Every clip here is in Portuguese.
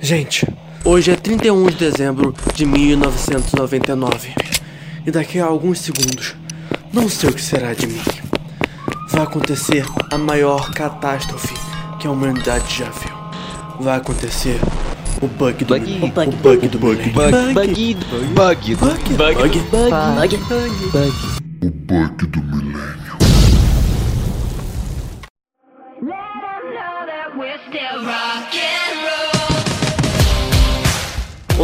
Gente, hoje é 31 de dezembro de 1999 e daqui a alguns segundos, não sei o que será de mim. Vai acontecer a maior catástrofe que a humanidade já viu. Vai acontecer o bug do Bug. milênio. O bug. O bug do milênio. Bug, bug, bug, bug, Bug. bug, bug. O bug do milênio. Let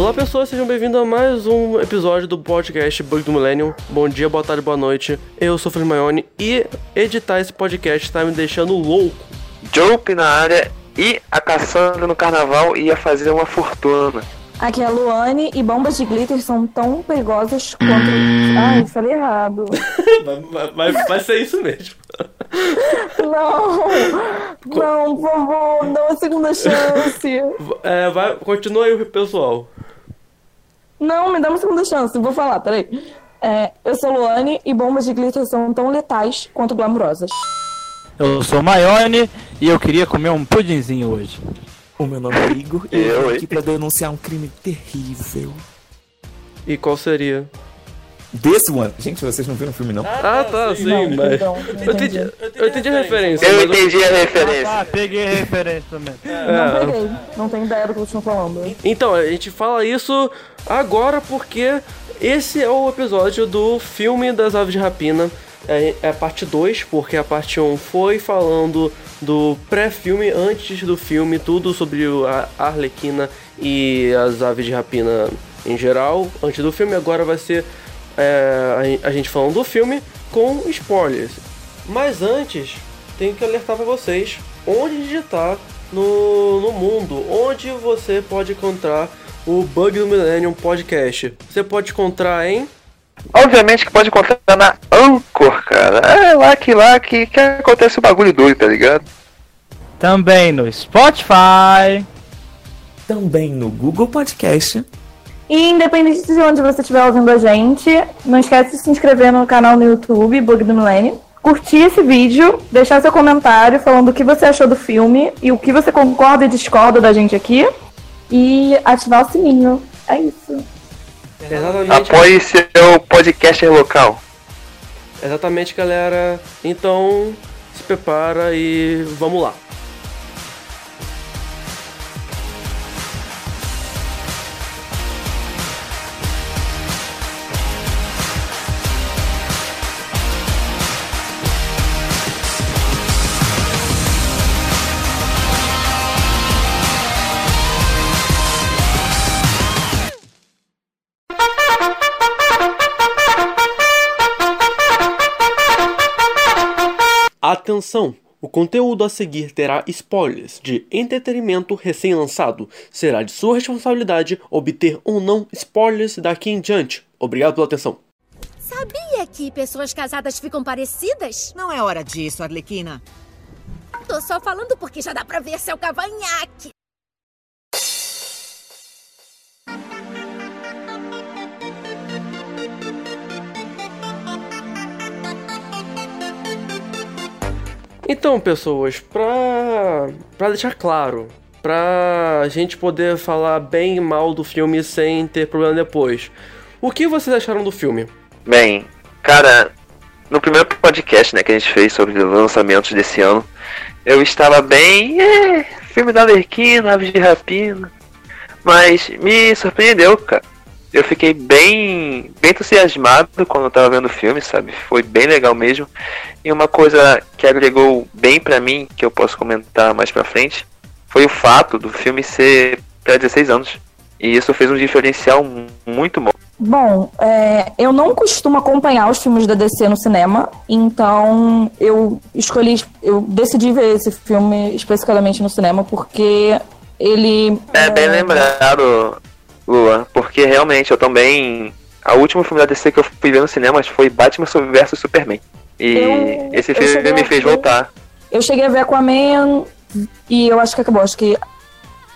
Olá pessoas, sejam bem-vindos a mais um episódio do podcast Bug do Millennium. Bom dia, boa tarde, boa noite. Eu sou o Felipe Maione e editar esse podcast tá me deixando louco. Jope na área e a Cassandra no carnaval ia fazer uma fortuna. Aqui é a Luane e bombas de glitter são tão perigosas quanto. Ai, falei errado. Vai, vai- vai ser isso mesmo. Não! Não, por favor, dá uma segunda chance. É, vai, continua aí, pessoal. Não, me dá uma segunda chance, vou falar, peraí. É, eu sou Luane e bombas de glitter são tão letais quanto glamourosas. Eu sou Maione e eu queria comer um pudinzinho hoje. O meu nome é Igor e eu Eu, hein? aqui pra denunciar um crime terrível. E qual seria? This one. Gente, vocês não viram o filme, não? Ah, tá, sim, Não, mas. então, Eu entendi, eu entendi a referência. Eu entendi a referência. Ah, peguei a referência também. Não É. peguei, não tenho ideia do que eu estou falando. Então, a gente fala isso agora porque esse é o episódio do filme das aves de rapina. É, é a parte 2, porque a parte 1 um foi falando do pré-filme, antes do filme, tudo sobre a Arlequina e as aves de rapina em geral, antes do filme. Agora vai ser é, a, gente falando do filme com spoilers. Mas antes, tenho que alertar para vocês onde digitar no, no mundo, onde você pode encontrar o Bug do Millennium Podcast. Você pode encontrar em Obviamente que pode encontrar na Anchor, cara. É lá que lá que, que acontece o bagulho doido, tá ligado? Também no Spotify. Também no Google Podcast. E independente de onde você estiver ouvindo a gente, não esquece de se inscrever no canal no YouTube, Bug do Milênio. Curtir esse vídeo, deixar seu comentário falando o que você achou do filme e o que você concorda e discorda da gente aqui. E ativar o sininho. É isso. exatamente, Apoie seu podcaster local. exatamente, galera. Então, se prepara e vamos lá. Atenção! O conteúdo a seguir terá spoilers de entretenimento recém-lançado. Será de sua responsabilidade obter ou não spoilers daqui em diante. Obrigado pela atenção. Sabia que pessoas casadas ficam parecidas? Não é hora disso, Arlequina. Tô só falando porque já dá pra ver seu cavanhaque. Então, pessoas, pra, pra deixar claro, pra gente poder falar bem e mal do filme sem ter problema depois, o que vocês acharam do filme? Bem, cara, no primeiro podcast né, que a gente fez sobre os lançamentos desse ano, eu estava bem. É, filme da Lerquina, Aves de Rapina. Mas me surpreendeu, cara. Eu fiquei bem, bem entusiasmado quando eu tava vendo o filme, sabe? Foi bem legal mesmo. E uma coisa que agregou bem pra mim, que eu posso comentar mais pra frente, foi o fato do filme ser pra 16 anos. E isso fez um diferencial mu- muito bom. Bom, é, eu não costumo acompanhar os filmes da DC no cinema, então eu escolhi, eu decidi ver esse filme especificamente no cinema porque ele É bem lembrado, Lua, porque realmente eu também. A última filme da DC que eu fui ver no cinema foi Batman vs Superman. E Eu- esse filme me a fez ver- voltar. Eu cheguei a ver Aquaman e eu acho que acabou. Acho que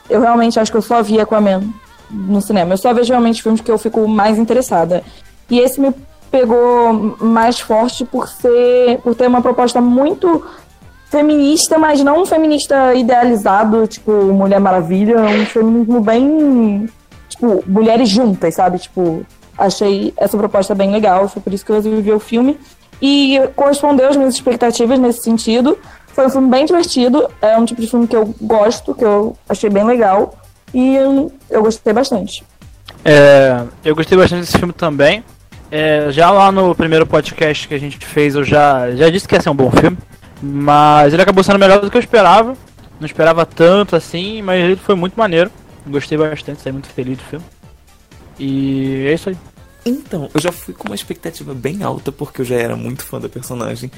eu realmente acho que eu só vi Aquaman no cinema. Eu só vejo realmente filmes que eu fico mais interessada. E esse me pegou mais forte por ser, por ter uma proposta muito feminista, mas não um feminista idealizado, tipo Mulher Maravilha, um feminismo bem, tipo, mulheres juntas, sabe? Tipo, achei essa proposta bem legal, foi por isso que eu resolvi ver o filme. E correspondeu às minhas expectativas nesse sentido. Foi um filme bem divertido, é um tipo de filme que eu gosto, que eu achei bem legal. E eu gostei bastante. É, eu gostei bastante desse filme também. É, já lá no primeiro podcast que a gente fez, eu já, já disse que ia ser um bom filme. Mas ele acabou sendo melhor do que eu esperava. Não esperava tanto assim, mas ele foi muito maneiro. Gostei bastante, saí muito feliz do filme. E é isso aí. Então, eu já fui com uma expectativa bem alta, porque eu já era muito fã da personagem.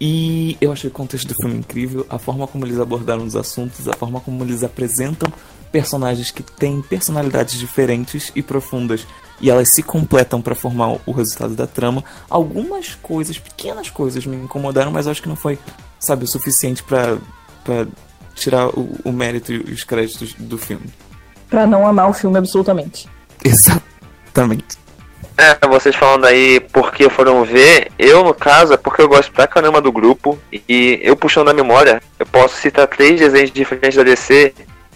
E eu achei o contexto do filme incrível, a forma como eles abordaram os assuntos, a forma como eles apresentam personagens que têm personalidades diferentes e profundas e elas se completam para formar o resultado da trama. Algumas coisas, pequenas coisas, me incomodaram, mas acho que não foi, sabe, o suficiente para tirar o, o mérito e os créditos do filme. Pra não amar o filme absolutamente. Exatamente. É, vocês falando aí porque foram ver, eu no caso é porque eu gosto pra caramba do grupo e eu puxando na memória, eu posso citar três desenhos diferentes da DC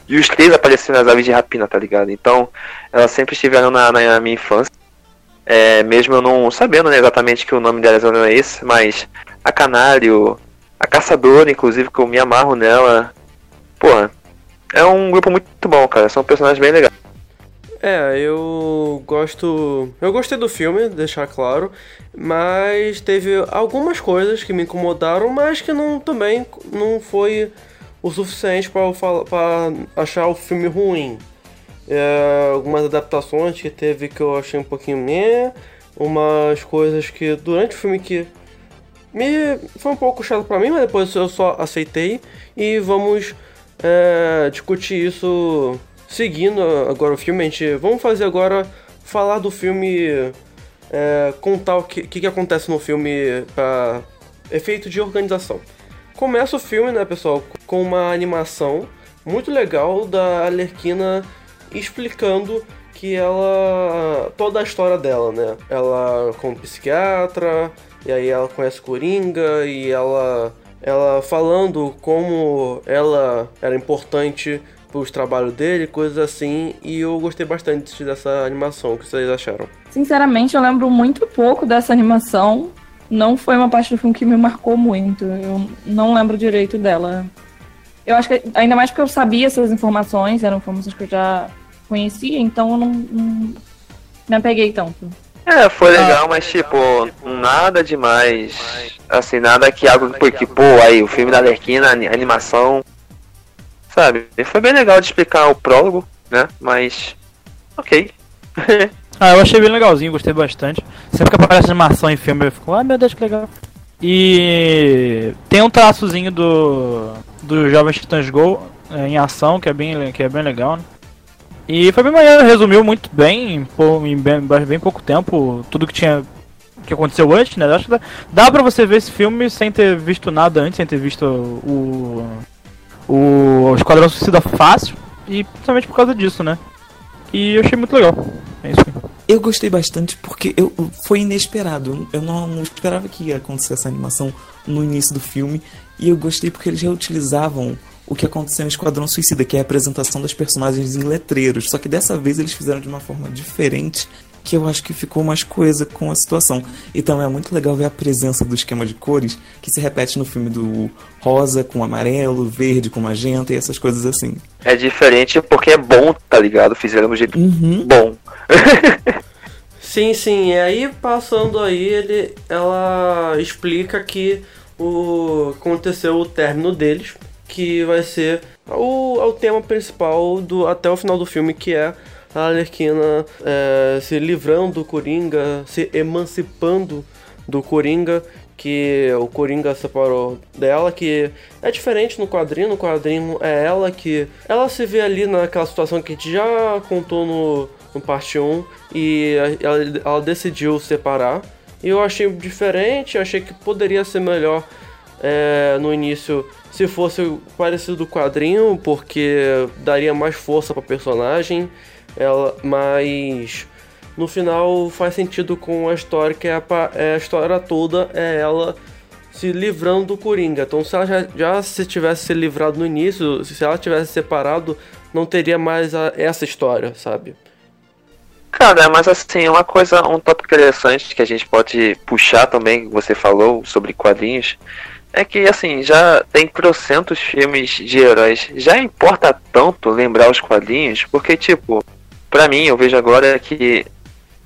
e os três apareceram nas aves de rapina, tá ligado? Então, elas sempre estiveram na, na minha infância. É, mesmo eu não sabendo né, exatamente que o nome delas não é esse, mas a Canário, a Caçadora, inclusive, que eu me amarro nela. Porra, é um grupo muito bom, cara. São personagens bem legais. É, eu gosto. Eu gostei do filme, deixar claro, mas teve algumas coisas que me incomodaram, mas que não também não foi o suficiente para achar o filme ruim. É, algumas adaptações que teve que eu achei um pouquinho meh, umas coisas que durante o filme que me foi um pouco chato para mim, mas depois eu só aceitei e vamos é, discutir isso seguindo agora o filme, a gente vamos fazer agora falar do filme, é, contar o que, que, que acontece no filme para efeito de organização. Começa o filme, né, pessoal, com uma animação muito legal da Alerquina explicando que ela. toda a história dela, né? Ela como psiquiatra, e aí ela conhece Coringa, e ela. Ela falando como ela era importante os trabalhos dele, coisas assim, e eu gostei bastante dessa animação. O que vocês acharam? Sinceramente, eu lembro muito pouco dessa animação. Não foi uma parte do filme que me marcou muito. Eu não lembro direito dela. Eu acho que, ainda mais porque eu sabia essas informações, eram informações que eu já conhecia, então eu não, não me apeguei tanto. É, foi legal, mas tipo, nada demais. Assim, nada que algo que, pô, aí, o filme da Lerquina, a animação, sabe? Foi bem legal de explicar o prólogo, né? Mas. Ok. ah, eu achei bem legalzinho, gostei bastante. Sempre que aparece animação em filme eu fico, ah meu Deus, que legal. E tem um traçozinho do. do Jovem Titãs Go é, em ação, que é bem, que é bem legal, né? E foi bem maneiro, resumiu muito bem, em bem, bem pouco tempo, tudo que tinha que aconteceu antes, né? Acho que dá, dá pra você ver esse filme sem ter visto nada antes, sem ter visto o, o Esquadrão Suicida fácil, e principalmente por causa disso, né? E eu achei muito legal. É isso aí. Eu gostei bastante porque eu, foi inesperado. Eu não, não, esperava que ia acontecer essa animação no início do filme. E eu gostei porque eles reutilizavam o que aconteceu em Esquadrão Suicida, que é a apresentação das personagens em letreiros. Só que dessa vez eles fizeram de uma forma diferente que eu acho que ficou mais coisa com a situação. E também é muito legal ver a presença do esquema de cores que se repete no filme do rosa com amarelo, verde com magenta e essas coisas assim. É diferente porque é bom, tá ligado? Fizeram do jeito uhum. bom. sim, sim. E aí passando aí, ele, ela explica que o aconteceu o término deles, que vai ser o, o tema principal do até o final do filme, que é a Arlequina é, se livrando do Coringa, se emancipando do Coringa, que o Coringa separou dela, que é diferente no quadrinho, no quadrinho é ela que. Ela se vê ali naquela situação que a gente já contou no, no parte 1 e ela, ela decidiu separar. E eu achei diferente, achei que poderia ser melhor é, no início se fosse parecido do quadrinho, porque daria mais força para personagem ela, mas no final faz sentido com a história que é a, é a história toda é ela se livrando do Coringa. Então, se ela já, já se tivesse se livrado no início, se ela tivesse separado, não teria mais a- essa história, sabe? Cara, mas assim, uma coisa, um tópico interessante que a gente pode puxar também, que você falou sobre quadrinhos, é que assim, já tem trocentos filmes de heróis. Já importa tanto lembrar os quadrinhos, porque tipo, pra mim, eu vejo agora que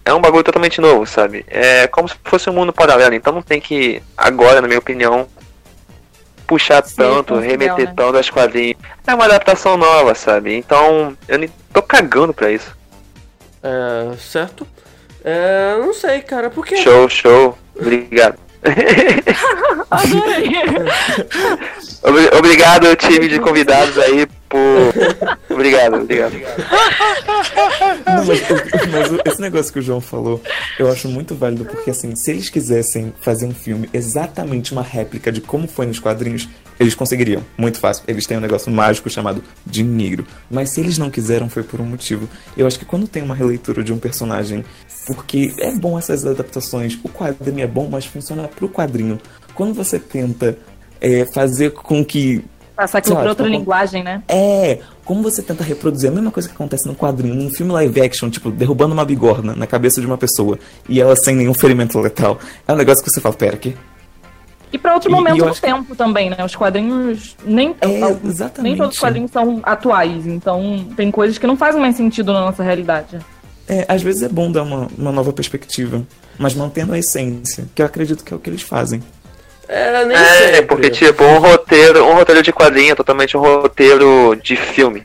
é um bagulho totalmente novo, sabe? É como se fosse um mundo paralelo, então não tem que, agora, na minha opinião, puxar Sim, tanto, remeter né? tanto aos quadrinhos. É uma adaptação nova, sabe? Então, eu nem tô cagando pra isso. É, certo? É, não sei, cara, porque. Show, show. Obrigado. Adorei. Obri- Obrigado, time de convidados aí, por. Obrigado, obrigado. Não, mas, mas esse negócio que o João falou, eu acho muito válido, porque assim, se eles quisessem fazer um filme exatamente uma réplica de como foi nos quadrinhos, eles conseguiriam. Muito fácil. Eles têm um negócio mágico chamado dinheiro. Mas se eles não quiseram, foi por um motivo. Eu acho que quando tem uma releitura de um personagem, porque é bom essas adaptações, o quadrinho é bom, mas funciona pro quadrinho. Quando você tenta é, fazer com que Passar aquilo pra outra linguagem, né? é, como você tenta reproduzir a mesma coisa que acontece no quadrinho, num filme live action, tipo, derrubando uma bigorna na cabeça de uma pessoa e ela sem nenhum ferimento letal. É um negócio que você fala, pera, aqui. E pra outro E- momento do acho que- tempo também, né? Os quadrinhos nem, É, alguns- nem todos os quadrinhos são atuais, então tem coisas que não fazem mais sentido na nossa realidade. É, às vezes é bom dar uma, uma nova perspectiva, mas mantendo a essência, que eu acredito que é o que eles fazem. É, nem É, sempre. porque tipo, um roteiro, um roteiro de quadrinho é totalmente um roteiro de filme.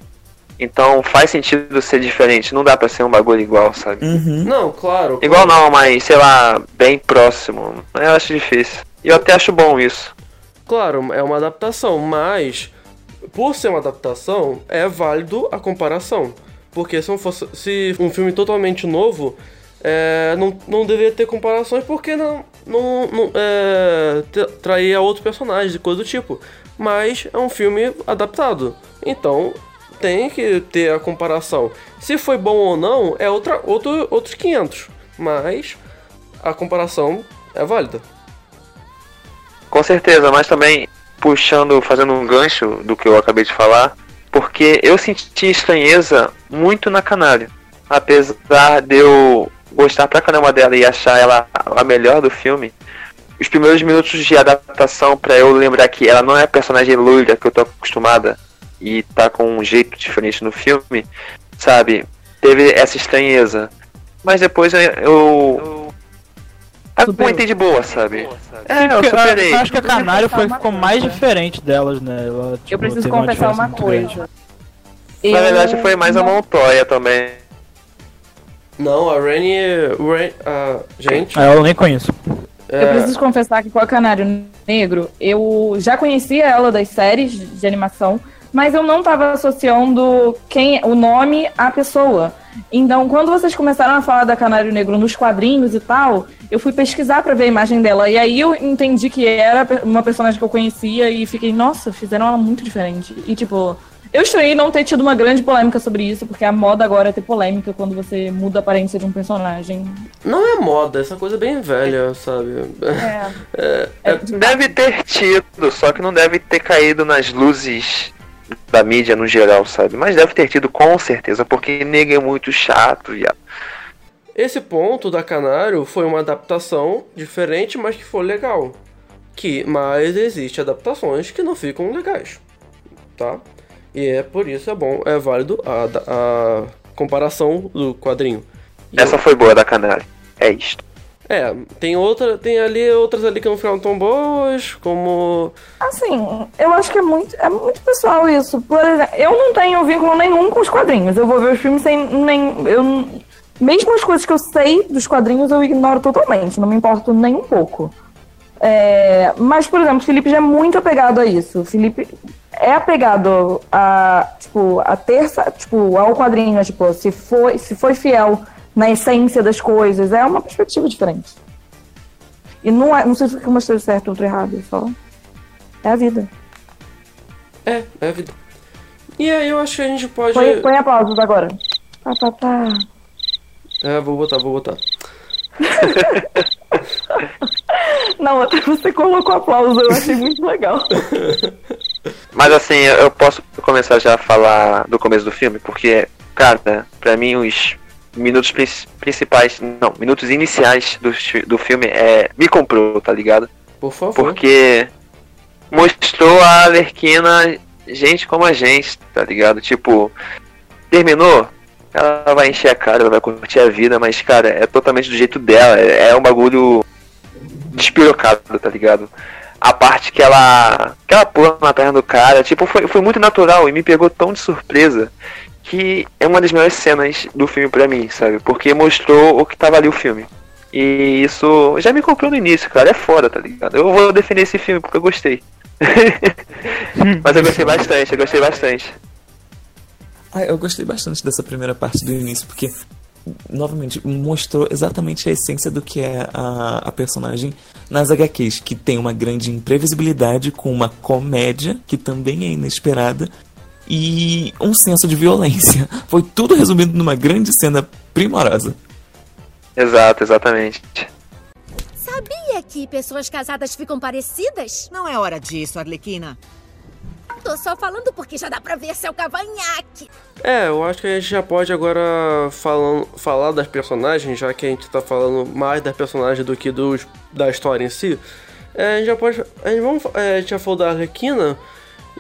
Então faz sentido ser diferente, não dá pra ser um bagulho igual, sabe? Uhum. Não, claro. Igual claro. não, mas sei lá, bem próximo. Eu acho difícil. E eu até acho bom isso. Claro, é uma adaptação, mas por ser uma adaptação, é válido a comparação. Porque se, fosse, se um filme totalmente novo, é, não, não deveria ter comparações porque não, não, não é, tra- traía outro personagem e coisa do tipo. Mas é um filme adaptado. Então tem que ter a comparação. Se foi bom ou não, é outra, outro, outros 500. Mas a comparação é válida. Com certeza, mas também puxando, fazendo um gancho do que eu acabei de falar, porque eu senti estranheza muito na Canário. Apesar de eu gostar pra caramba dela e achar ela a melhor do filme, os primeiros minutos de adaptação pra eu lembrar que ela não é a personagem loira que eu tô acostumada e tá com um jeito diferente no filme, sabe? Teve essa estranheza. Mas depois eu. eu... Aguentei de boa, sabe? É, eu superei. eu acho que a Canário foi, uma ficou mais diferente delas, né? Ela, tipo, eu preciso uma confessar uma grande. coisa. Na Eu verdade foi mais a Montoya também. Não, a Rennie. Ren, a, gente. Ah, eu nem conheço. Eu é, preciso confessar que com a Canário Negro, eu já conhecia ela das séries de animação, mas eu não estava associando quem o nome à pessoa. Então, quando vocês começaram a falar da Canário Negro nos quadrinhos e tal, eu fui pesquisar pra ver a imagem dela. E aí eu entendi que era uma personagem que eu conhecia e fiquei, nossa, fizeram ela muito diferente. E tipo, eu estranhei não ter tido uma grande polêmica sobre isso, porque a moda agora é ter polêmica quando você muda a aparência de um personagem. Não é moda, essa coisa é bem velha, sabe? É. É, Deve ter tido, só que não deve ter caído nas luzes da mídia no geral, sabe? Mas deve ter tido com certeza, porque nega é muito chato, viado. Esse ponto da Canário foi uma adaptação diferente, mas que foi legal. Que, mas existe adaptações que não ficam legais, tá? E é por isso é bom, é válido a, a comparação do quadrinho. E Essa foi boa da Canário. É isto. É, tem outra, tem ali outras ali que não ficaram tão boas, como Assim, eu acho que é muito, é muito pessoal isso. Por exemplo, eu não tenho vínculo nenhum com os quadrinhos. Eu vou ver os filmes sem nem. Eu, mesmo as coisas que eu sei dos quadrinhos, eu ignoro totalmente. Não me importo nem um pouco. É, mas, por exemplo, o Felipe já é muito apegado a isso. O Felipe é apegado a, tipo, a terça, tipo, ao quadrinho, tipo, se foi, se foi fiel na essência das coisas, é uma perspectiva diferente. E não, é, não significa que uma esteja certa ou outra errada, é só. É a vida. É, é a vida. E aí eu acho que a gente pode. Põe, põe aplausos agora. Pá, pá, pá. É, vou botar, vou botar. Não, até você colocou aplauso, eu achei muito legal. Mas assim, eu eu posso começar já a falar do começo do filme, porque, cara, pra mim os minutos prin- principais, não, minutos iniciais do, do filme é me comprou, tá ligado? Por favor. Porque mostrou a Alerquina gente como a gente, tá ligado? Tipo, terminou, ela vai encher a cara, ela vai curtir a vida, mas, cara, é totalmente do jeito dela. É, é um bagulho despirocado, tá ligado? A parte que ela. que ela pula na perna do cara, tipo, foi, foi muito natural e me pegou tão de surpresa que é uma das melhores cenas do filme pra mim, sabe? Porque mostrou o que tava ali o filme. E isso já me comprou no início, cara. É foda, tá ligado? Eu vou defender esse filme porque eu gostei. Mas eu gostei bastante, eu gostei bastante. Ah, eu gostei bastante dessa primeira parte do início, porque, novamente, mostrou exatamente a essência do que é a, a personagem nas HQs, que tem uma grande imprevisibilidade com uma comédia, que também é inesperada, e um senso de violência. Foi tudo resumido numa grande cena primorosa. Exato, exatamente. Sabia que pessoas casadas ficam parecidas? Não é hora disso, Arlequina. Tô só falando porque já dá pra ver seu cavanhaque. É, eu acho que a gente já pode agora falando, falar das personagens, já que a gente tá falando mais das personagens do que dos, da história em si. É, a gente já pode. A gente, vamos, é, a gente já falou da Arlequina.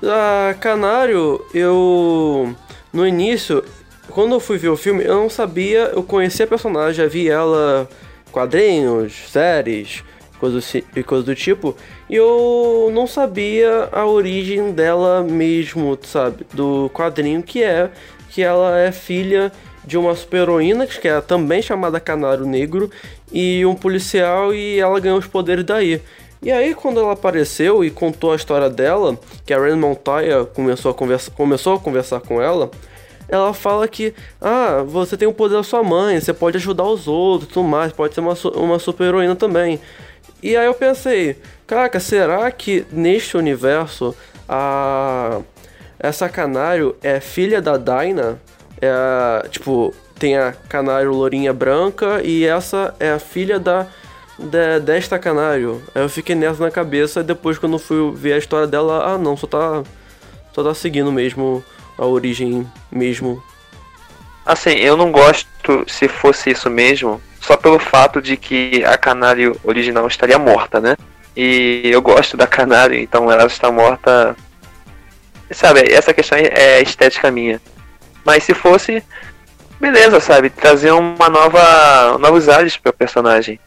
Da Canário, eu. No início, quando eu fui ver o filme, eu não sabia, eu conhecia a personagem, já vi ela quadrinhos, séries, coisas e coisas do tipo, e eu não sabia a origem dela mesmo, sabe? Do quadrinho que é que ela é filha de uma super-heroína, que é também chamada Canário Negro, e um policial, e ela ganhou os poderes daí. E aí, quando ela apareceu e contou a história dela, que a Ren Montoya começou a, conversa, começou a conversar com ela, ela fala que, ah, você tem o poder da sua mãe, você pode ajudar os outros, tudo mais, pode ser uma, uma super-heroína também. E aí eu pensei, caraca, será que neste universo a essa canário é filha da Dinah? É tipo, tem a canário lourinha branca e essa é a filha da, desta canário. Aí eu fiquei nessa na cabeça e depois quando fui ver a história dela, ah não, só tá só tá seguindo mesmo a origem mesmo. Assim, eu não gosto se fosse isso mesmo, só pelo fato de que a canário original estaria morta, né? E eu gosto da canário, então ela está morta. Sabe, essa questão é estética minha. Mas se fosse, beleza, sabe? Trazer uma nova. novos ares para personagem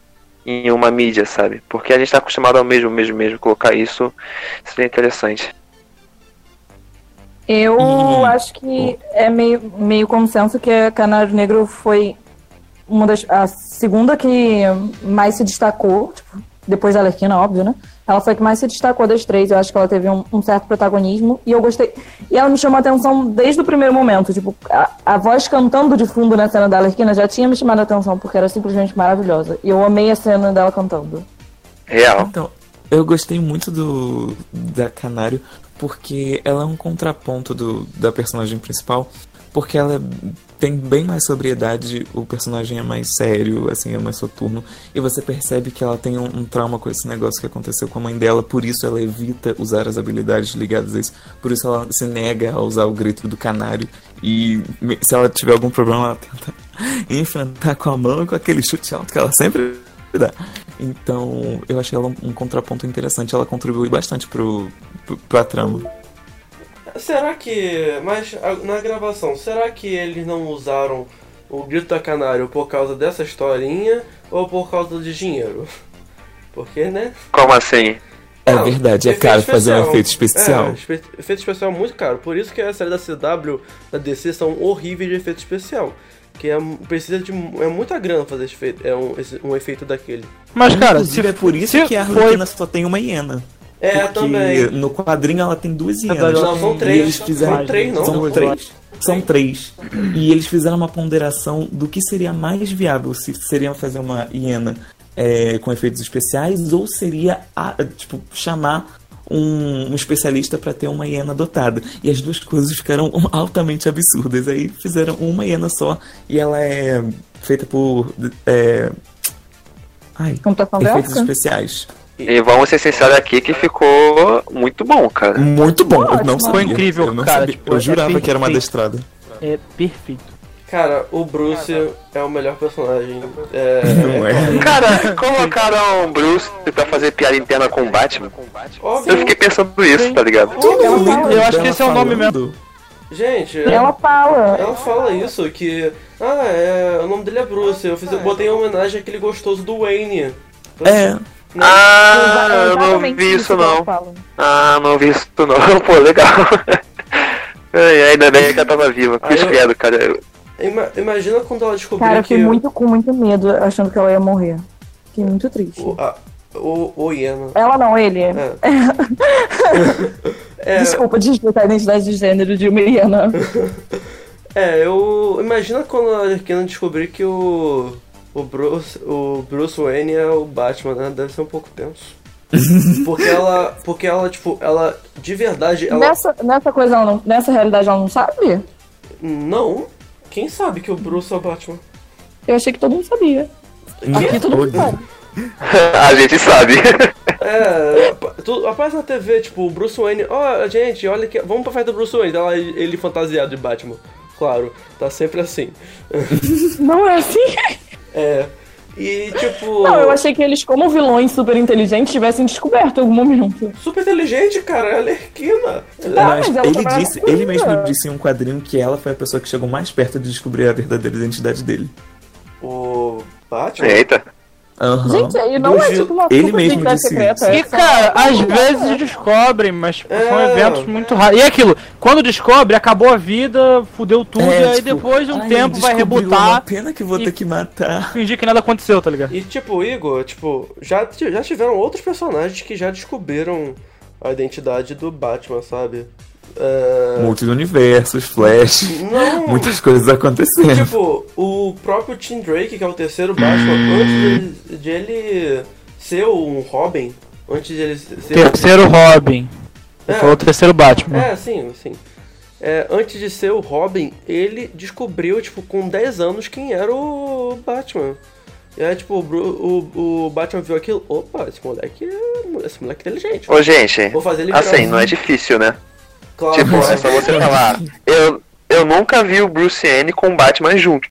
em uma mídia, sabe? Porque a gente tá acostumado ao mesmo, mesmo, mesmo. Colocar isso seria interessante. Eu Hum. acho que é meio, meio consenso que a Canário Negro foi uma das. a segunda que mais se destacou, tipo, depois da Alerquina, óbvio, né? Ela foi a que mais se destacou das três. Eu acho que ela teve um, um certo protagonismo. E eu gostei. E ela me chamou a atenção desde o primeiro momento. Tipo, a, a voz cantando de fundo na cena da Alerquina já tinha me chamado a atenção, porque era simplesmente maravilhosa. E eu amei a cena dela cantando. Real. Então, eu gostei muito do da Canário porque ela é um contraponto do, da personagem principal, porque ela tem bem mais sobriedade, o personagem é mais sério, assim, é mais soturno, e você percebe que ela tem um, um trauma com esse negócio que aconteceu com a mãe dela, por isso ela evita usar as habilidades ligadas a isso, por isso ela se nega a usar o grito do canário, e se ela tiver algum problema, ela tenta enfrentar com a mão com aquele chute alto que ela sempre dá. Então, eu achei ela um, um contraponto interessante. Ela contribui bastante pro, pro, pra trama. Será que. Mas a- na gravação, será que eles não usaram o grito da canário por causa dessa historinha ou por causa de dinheiro? Porque, né? Como assim? É Não, verdade, é caro fazer um especial. efeito especial. É, efeito especial é muito caro. Por isso que as séries da CW, da DC, são horríveis de efeito especial. Que é, precisa de. É muita grana fazer esse efeito, é um, esse- um efeito daquele. Mas, cara, Inclusive, se, é por isso se que a foi- Arlequina só tem uma hiena. É, Porque também. no quadrinho ela tem duas hienas. Não, são E três. eles fizeram... São três, não. São Não, três. São três. E eles fizeram uma ponderação do que seria mais viável. Se seriam fazer uma hiena é, com efeitos especiais ou seria, a- tipo, chamar um, um especialista para ter uma hiena dotada. E as duas coisas ficaram altamente absurdas. Aí fizeram uma hiena só e ela é feita por... É... Ai, Computação efeitos gráfica? especiais. E vamos ser sinceros aqui que ficou muito bom, cara. Muito bom, eu não Ficou sabia. incrível, eu não cara, sabia. tipo, eu é jurava que era uma adestrada. É perfeito. Cara, o Bruce é o melhor personagem. É, Não é? Cara, colocaram o Bruce pra fazer piada interna com o Batman. Óbvio. Eu fiquei pensando isso, tá ligado? Eu acho que esse é o nome mesmo. Gente, ela fala. ela fala isso, que. Ah, é, o nome dele é Bruce. Eu, fiz, eu botei em homenagem àquele gostoso do Wayne. É, Ah, eu não vi isso que ela não. fala. Ah, não vi isso não. Pô, legal. Ai, ainda bem que ela tava viva. Cruz eu- credo, cara. Eu- Ima- imagina quando ela descobriu Cara, eu que. fiquei muito, com muito medo, achando que ela ia morrer. Fiquei muito triste. O, a, o, o Iena. Ela não, ele. É. É, Desculpa desrespeitar a identidade de gênero de uma Iana. é, eu. Imagina quando a Arquina descobrir que o. O Bruce, o Bruce Wayne é o Batman, né? Deve ser um pouco tenso. Porque ela. Porque ela, tipo, ela. De verdade, ela. Nessa, nessa coisa, ela não, nessa realidade, ela não sabe? Não. Quem sabe que o Bruce é o Batman? Eu achei que todo mundo sabia. Aqui todo mundo sabe. a gente sabe. É, tu- aparece na TV, tipo, o Bruce Wayne, ó, gente, olha que. Vamos pra festa do Bruce Wayne, tá lá ele fantasiado de Batman. Claro, tá sempre assim. Não é assim? É. E tipo. Não, eu achei que eles, como vilões super inteligentes, tivessem descoberto em algum momento. Super inteligente, cara, é a Lerquina. Tá, mas ele disse, ele mesmo disse em um quadrinho que ela foi a pessoa que chegou mais perto de descobrir a verdadeira identidade dele. O Batman? Eita. Aham. Gente, aí não Do é tipo uma ele mesmo identidade disse secreta. é E, cara, às vezes descobrem, mas tipo, são É. eventos muito raros. E é aquilo, quando descobre, acabou a vida, fudeu tudo, É, e aí tipo, depois de um "Ai, tempo vai rebutar, pena que vou ter que matar. fingir que nada aconteceu, tá ligado? E tipo, Igor, tipo, já, já tiveram outros personagens que já descobriram a identidade do Batman, sabe? É... Muitos universos, Flash, Não, muitas coisas acontecendo. Tipo, o próprio Tim Drake, que é o terceiro Batman, antes de, de ele ser um Robin, antes de ele ser. Terceiro Robin. É. Foi o terceiro Batman. É, sim, sim. É, antes de ser o Robin, ele descobriu, tipo, com 10 anos quem era o Batman. E aí, tipo, o, o, o Batman viu aquilo, opa, esse moleque é. Esse moleque é inteligente. Ô, gente. Vou fazer ele Assim, não é difícil, né? Claro, Tipo, é só você falar. Eu, eu nunca vi o Bruce Wayne com o Batman junto.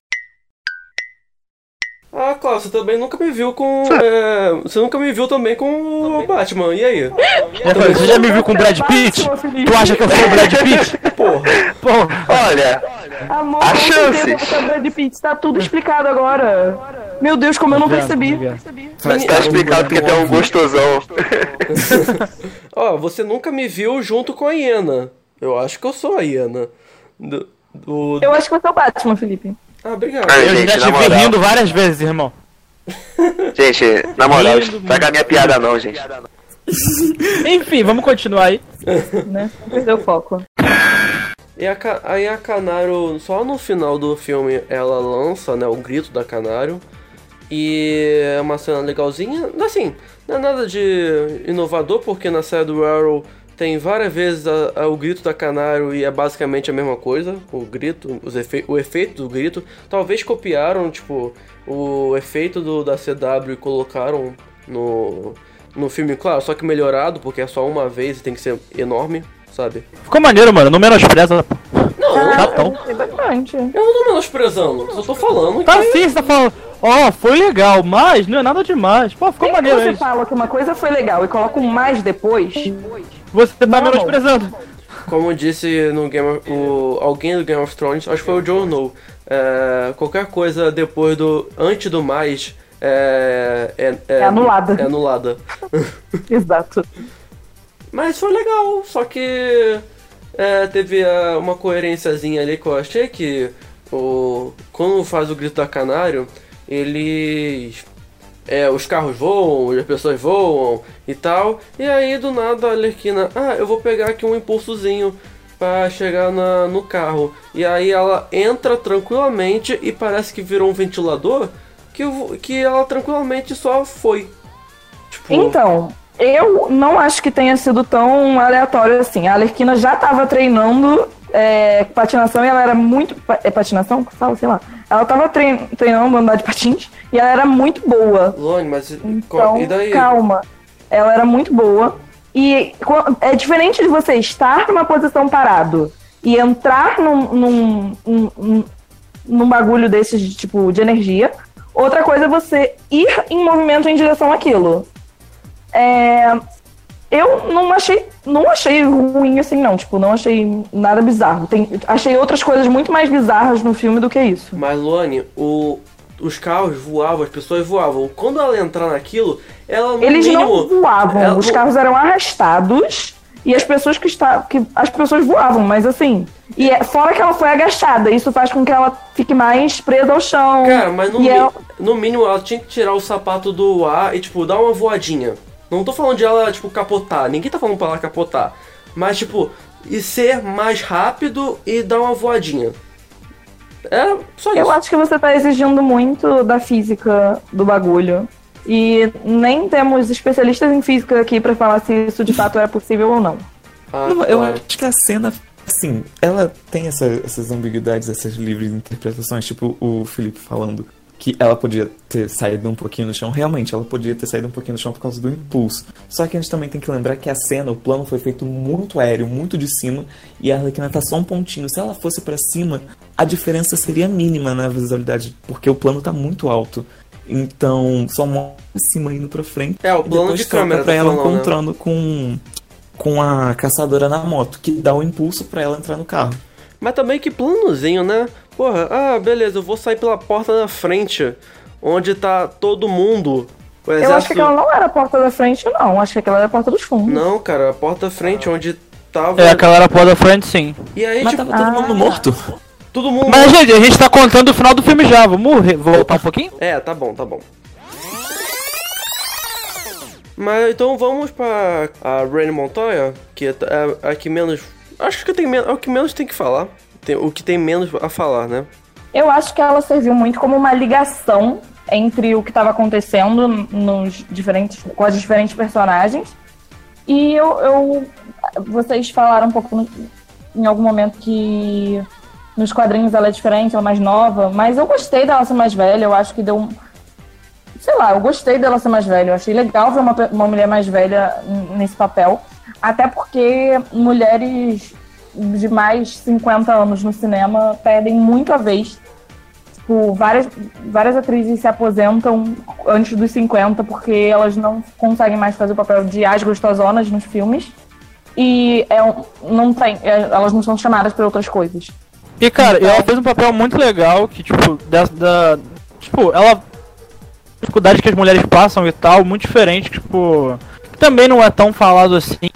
Ah, claro, você também nunca me viu com. é, você nunca me viu também com o Batman, e aí? Falei, Você já me viu com o Brad Pitt? Tu acha que eu sou o Brad Pitt? Porra. Porra. Olha, Amor, chances. você é Brad Pitt, tá tudo explicado agora. Meu Deus, como eu não Vendo, percebi. vendo. Faz tá explicado porque tem um gostosão. Ó, você nunca me viu junto com a hiena. Eu acho que eu sou a hiena. Do, do- Eu acho que você é o Batman, Felipe. Ah, obrigado. Ai, Eu gente, já te vi moral. rindo várias vezes, irmão. Gente, na moral, Lindo, estraga a minha piada não, gente. Enfim, vamos continuar aí. Né? Não perdeu o foco. E a, aí a Canário, só no final do filme, ela lança, né, o grito da Canário. E é uma cena legalzinha. Assim, não é nada de inovador, porque na série do Arrow tem várias vezes a- a- o grito da Canário e é basicamente a mesma coisa. O grito, os efe, o efeito do grito. Talvez copiaram, tipo, o efeito do, da CW e colocaram no, no filme, claro, só que melhorado, porque é só uma vez e tem que ser enorme, sabe? Ficou maneiro, mano. Não menospreza. Não, Tá bastante. Eu não tô menosprezando, só tô falando Tá que... sim, você tá falando. Ó, foi legal, mas não é nada demais. Pô, ficou que maneiro você aí. fala que uma coisa foi legal e coloca um mais depois, Você tá Não, menosprezando. Como disse no Game of, o, alguém do Game of Thrones, acho que foi o Jon Snow, é, qualquer coisa depois do... antes do mais... É, é, É anulada. É anulada. exato. Mas foi legal, só que é, teve é, uma coerênciazinha ali que eu achei que o, quando faz o grito da canário, eles. É, os carros voam, as pessoas voam e tal. E aí do nada a Lerquina, ah, eu vou pegar aqui um impulsozinho pra chegar na, no carro. E aí ela entra tranquilamente e parece que virou um ventilador que, que ela tranquilamente só foi. Tipo, Então, eu não acho que tenha sido tão aleatório assim. A Alerquina já tava treinando é, patinação e ela era muito. É patinação? Fala, sei lá. Ela tava trein- treinando andar de patins e ela era muito boa. Lone, mas Então, e daí? calma. ela era muito boa. E é diferente de você estar numa posição parado e entrar num, num, num, num- num bagulho desses de, tipo de energia. Outra coisa é você ir em movimento em direção àquilo. É, eu não achei, não achei ruim assim, não. Tipo, não achei nada bizarro. Tem, achei outras coisas muito mais bizarras no filme do que isso. Mas, Luane, o, os carros voavam, as pessoas voavam. Quando ela entrar naquilo, ela no Eles mínimo... não voavam, ela os carros eram arrastados e as pessoas que estavam. Que as pessoas voavam, mas assim. E é, fora que ela foi agachada, isso faz com que ela fique mais presa ao chão. Cara, mas no, mi- ela- no mínimo ela tinha que tirar o sapato do ar e, tipo, dar uma voadinha. Não tô falando de ela, tipo, capotar. Ninguém tá falando pra ela capotar. Mas, tipo, e ser mais rápido e dar uma voadinha. É só isso. Eu acho que você tá exigindo muito da física do bagulho. E nem temos especialistas em física aqui pra falar se isso de fato era possível ou não. Ah, Não, eu claro. acho que a cena, assim, ela tem essa- essas ambiguidades, essas livres interpretações, tipo o Felipe falando que ela podia ter saído um pouquinho no chão. Realmente, ela podia ter saído um pouquinho no chão por causa do impulso. Só que a gente também tem que lembrar que a cena, o plano foi feito muito aéreo, muito de cima, e a Arlequina tá só um pontinho. Se ela fosse pra cima, a diferença seria mínima na visualidade, porque o plano tá muito alto. Então, só mostra cima indo pra frente. É, o plano de câmera, pra tá ela falando, né? encontrando com com a caçadora na moto, que dá o impulso pra ela entrar no carro. Mas também que planozinho, né? Porra, ah, beleza, eu vou sair pela porta da frente, onde tá todo mundo. O Eu acho exército... que aquela não era a porta da frente, não. Acho que aquela era a porta dos fundos. Não, cara, a porta da frente, onde tava. É, aquela era a porta da frente, sim. E aí, Mas tipo, tava todo mundo morto. todo mundo. Mas, gente, a gente tá contando o final do filme já. Vamos re- voltar um pouquinho? É, tá bom, tá bom. Mas então vamos pra a Rainy Montoya, que é a, a que menos. Acho que tem menos. É o que menos tem que falar. Tem, o que tem menos a falar, né? Eu acho que ela serviu muito como uma ligação entre o que estava acontecendo nos diferentes, com as diferentes personagens. E eu, eu- vocês falaram um pouco no- em algum momento que nos quadrinhos ela é diferente, ela é mais nova, mas eu gostei dela ser mais velha, eu acho que deu um. Sei lá, eu gostei dela ser mais velha, eu achei legal ver uma, uma mulher mais velha nesse papel. Até porque mulheres de mais 50 anos no cinema perdem muito a vez. Tipo, várias, várias atrizes se aposentam antes dos 50 porque elas não conseguem mais fazer o papel de as gostosonas nos filmes. E é não tem, é- elas não são chamadas para outras coisas. E, cara, e ela fez um papel muito legal, que, tipo, da, da- tipo, ela... Dificuldades que as mulheres passam e tal, muito diferente, tipo... Que também não é tão falado assim.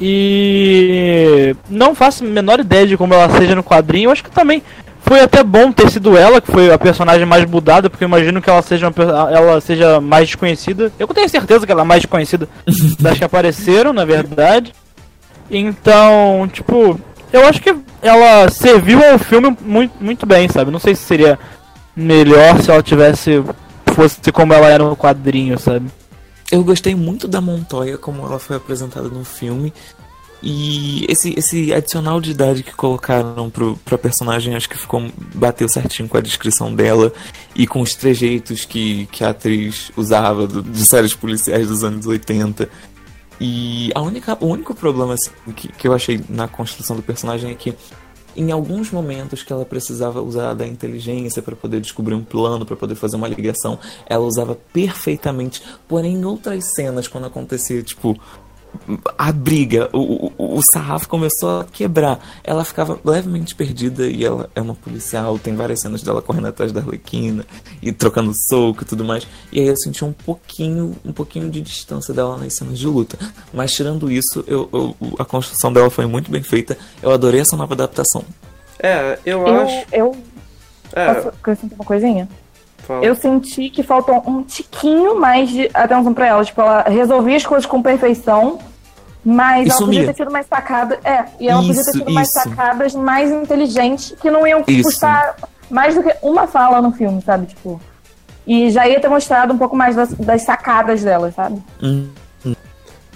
E... Não faço a menor ideia de como ela seja no quadrinho. Eu acho que também foi até bom ter sido ela, que foi a personagem mais mudada, porque eu imagino que ela seja, uma, ela seja mais desconhecida. Eu tenho certeza que ela é mais desconhecida das que apareceram, na verdade. Então, tipo, eu acho que ela serviu ao filme muito, muito bem, sabe? Não sei se seria melhor se ela tivesse. fosse como ela era no quadrinho, sabe? Eu gostei muito da Montoya como ela foi apresentada no filme. E esse, esse adicional de idade que colocaram pro, pra personagem acho que ficou bateu certinho com a descrição dela e com os trejeitos que, que a atriz usava do- de séries policiais dos anos 80. E a única, o único problema assim, que, que eu achei na construção do personagem é que em alguns momentos que ela precisava usar da inteligência para poder descobrir um plano, para poder fazer uma ligação, ela usava perfeitamente. Porém, em outras cenas, quando acontecia, tipo, a briga, o, o, o sarrafo começou a quebrar. Ela ficava levemente perdida e ela é uma policial. Tem várias cenas dela correndo atrás da Arlequina e trocando soco e tudo mais. E aí eu senti um pouquinho, um pouquinho de distância dela nas cenas de luta. Mas tirando isso, eu, eu- a construção dela foi muito bem feita. Eu adorei essa nova adaptação. É, eu, Eu, acho. eu É, posso acrescentar uma coisinha? Fala. Eu senti que faltou um tiquinho mais de atenção pra ela. Tipo, ela resolvia as coisas com perfeição, mas E ela sumia. podia ter tido mais sacadas. É, e ela podia ter Isso, tido mais isso. sacadas mais inteligentes que não iam Isso. custar mais do que uma fala no filme, sabe? Tipo. E já ia ter mostrado um pouco mais das, das sacadas dela, sabe? Hum.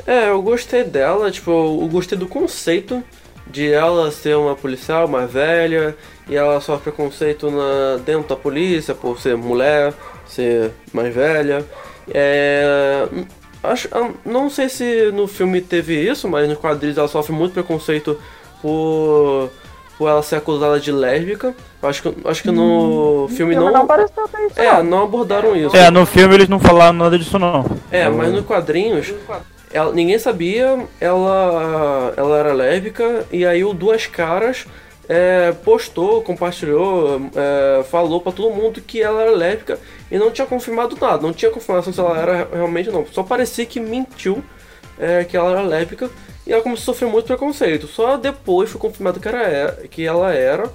É, eu gostei dela, tipo, eu gostei do conceito de ela ser uma policial mais velha e ela sofre preconceito na, dentro da polícia por ser mulher, ser mais velha. É, acho, não sei se no filme teve isso, mas nos quadrinhos ela sofre muito preconceito por, por ela ser acusada de lésbica. Acho que, acho que no filme Não, não. não pareceu ter isso, É, não. não abordaram isso. É, no filme eles não falaram nada disso não. É, mas nos quadrinhos, ela- ninguém sabia, ela, ela era lésbica, e aí o Duas Caras é, postou, compartilhou, é, falou pra todo mundo que ela era lésbica e não tinha confirmado nada, não tinha confirmação se ela era realmente não. Só parecia que mentiu é, que ela era lésbica e ela começou a sofrer muito preconceito. Só depois foi confirmado que, era, que ela era,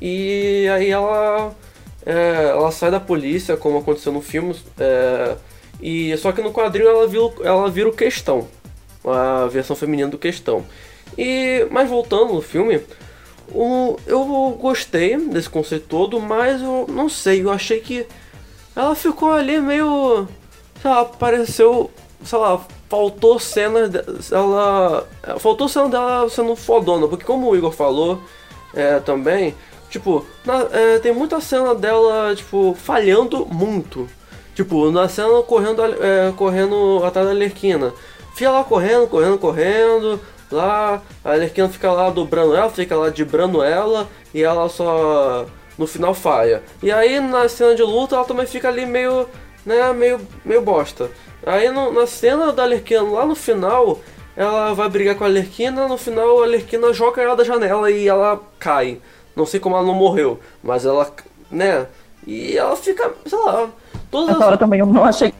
e aí ela, é, ela sai da polícia, como aconteceu no filme. é, e só que no quadrinho ela vira, ela vira o questão. A versão feminina do questão. E mas voltando no filme, eu gostei desse conceito todo, mas eu não sei, eu achei que ela ficou ali meio. Sei lá, pareceu. Sei lá, faltou cenas. de- Ela. Faltou cena dela sendo fodona, porque como o Igor falou é, também, tipo, na- é, tem muita cena dela, tipo, falhando muito. Tipo, na cena correndo, é, correndo atrás da Lerquina. Fica lá correndo, correndo, correndo. Lá, a Lerquina fica lá dobrando ela, fica lá dibrando ela. E ela só no final falha. E aí na cena de luta ela também fica ali meio, né, meio, meio bosta. Aí no- na cena da Lerquina lá no final, ela vai brigar com a Lerquina, no final a Lerquina joga ela da janela e ela cai. Não sei como ela não morreu, mas ela, né, e ela fica, sei lá, todas Nessa as- hora também eu não achei.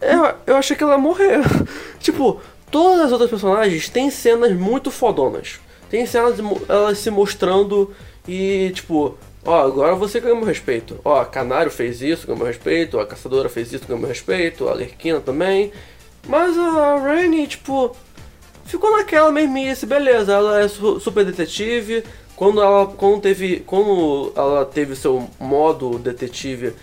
eu, eu achei que ela ia morrer. tipo, todas as outras personagens têm cenas muito fodonas. Tem cenas elas se mostrando e, tipo, ó, agora você ganhou meu respeito. Ó, Canário fez isso, ganhou meu respeito. A Caçadora fez isso, ganhou meu respeito. A Lerquina também. Mas a Rainy, tipo, ficou naquela mesmice, beleza. Ela é su- super detetive. Quando ela, quando teve, quando ela teve seu modo detetive,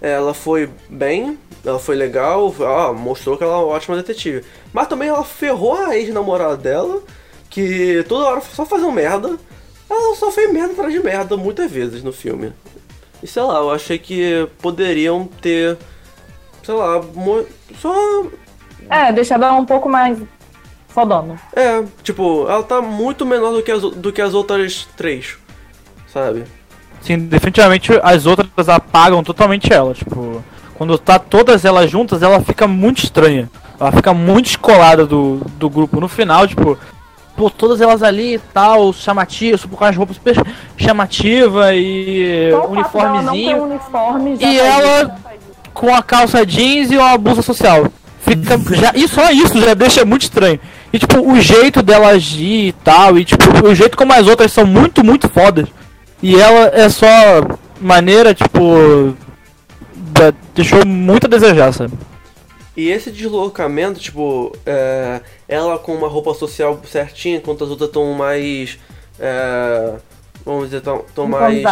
ela foi bem, ela foi legal, ah, mostrou que ela é uma ótima detetive. Mas também ela ferrou a ex-namorada dela, que toda hora só fazia merda. Ela só fez merda atrás de merda muitas vezes no filme. E sei lá, eu achei que poderiam ter, sei lá, só É, deixar ela um pouco mais fodona. É, tipo, ela tá muito menor do que as, do que as outras três, sabe? Sim, definitivamente as outras apagam totalmente ela. Tipo, quando tá todas elas juntas, ela fica muito estranha. Ela fica muito descolada do, do grupo. No final, tipo, pô, todas elas ali e tal, chamativas, com as roupas super chamativa e uniformezinho. uniforme E ela isso. com a calça jeans e uma blusa social. Fica já, e só isso já deixa muito estranho. E tipo, o jeito dela agir e tal, e tipo, o jeito como as outras são muito, muito fodas. E ela é só maneira, tipo. da- deixou muito a desejar, sabe? E esse deslocamento, tipo, é, ela com uma roupa social certinha, enquanto as outras estão mais. é, vamos dizer, estão mais.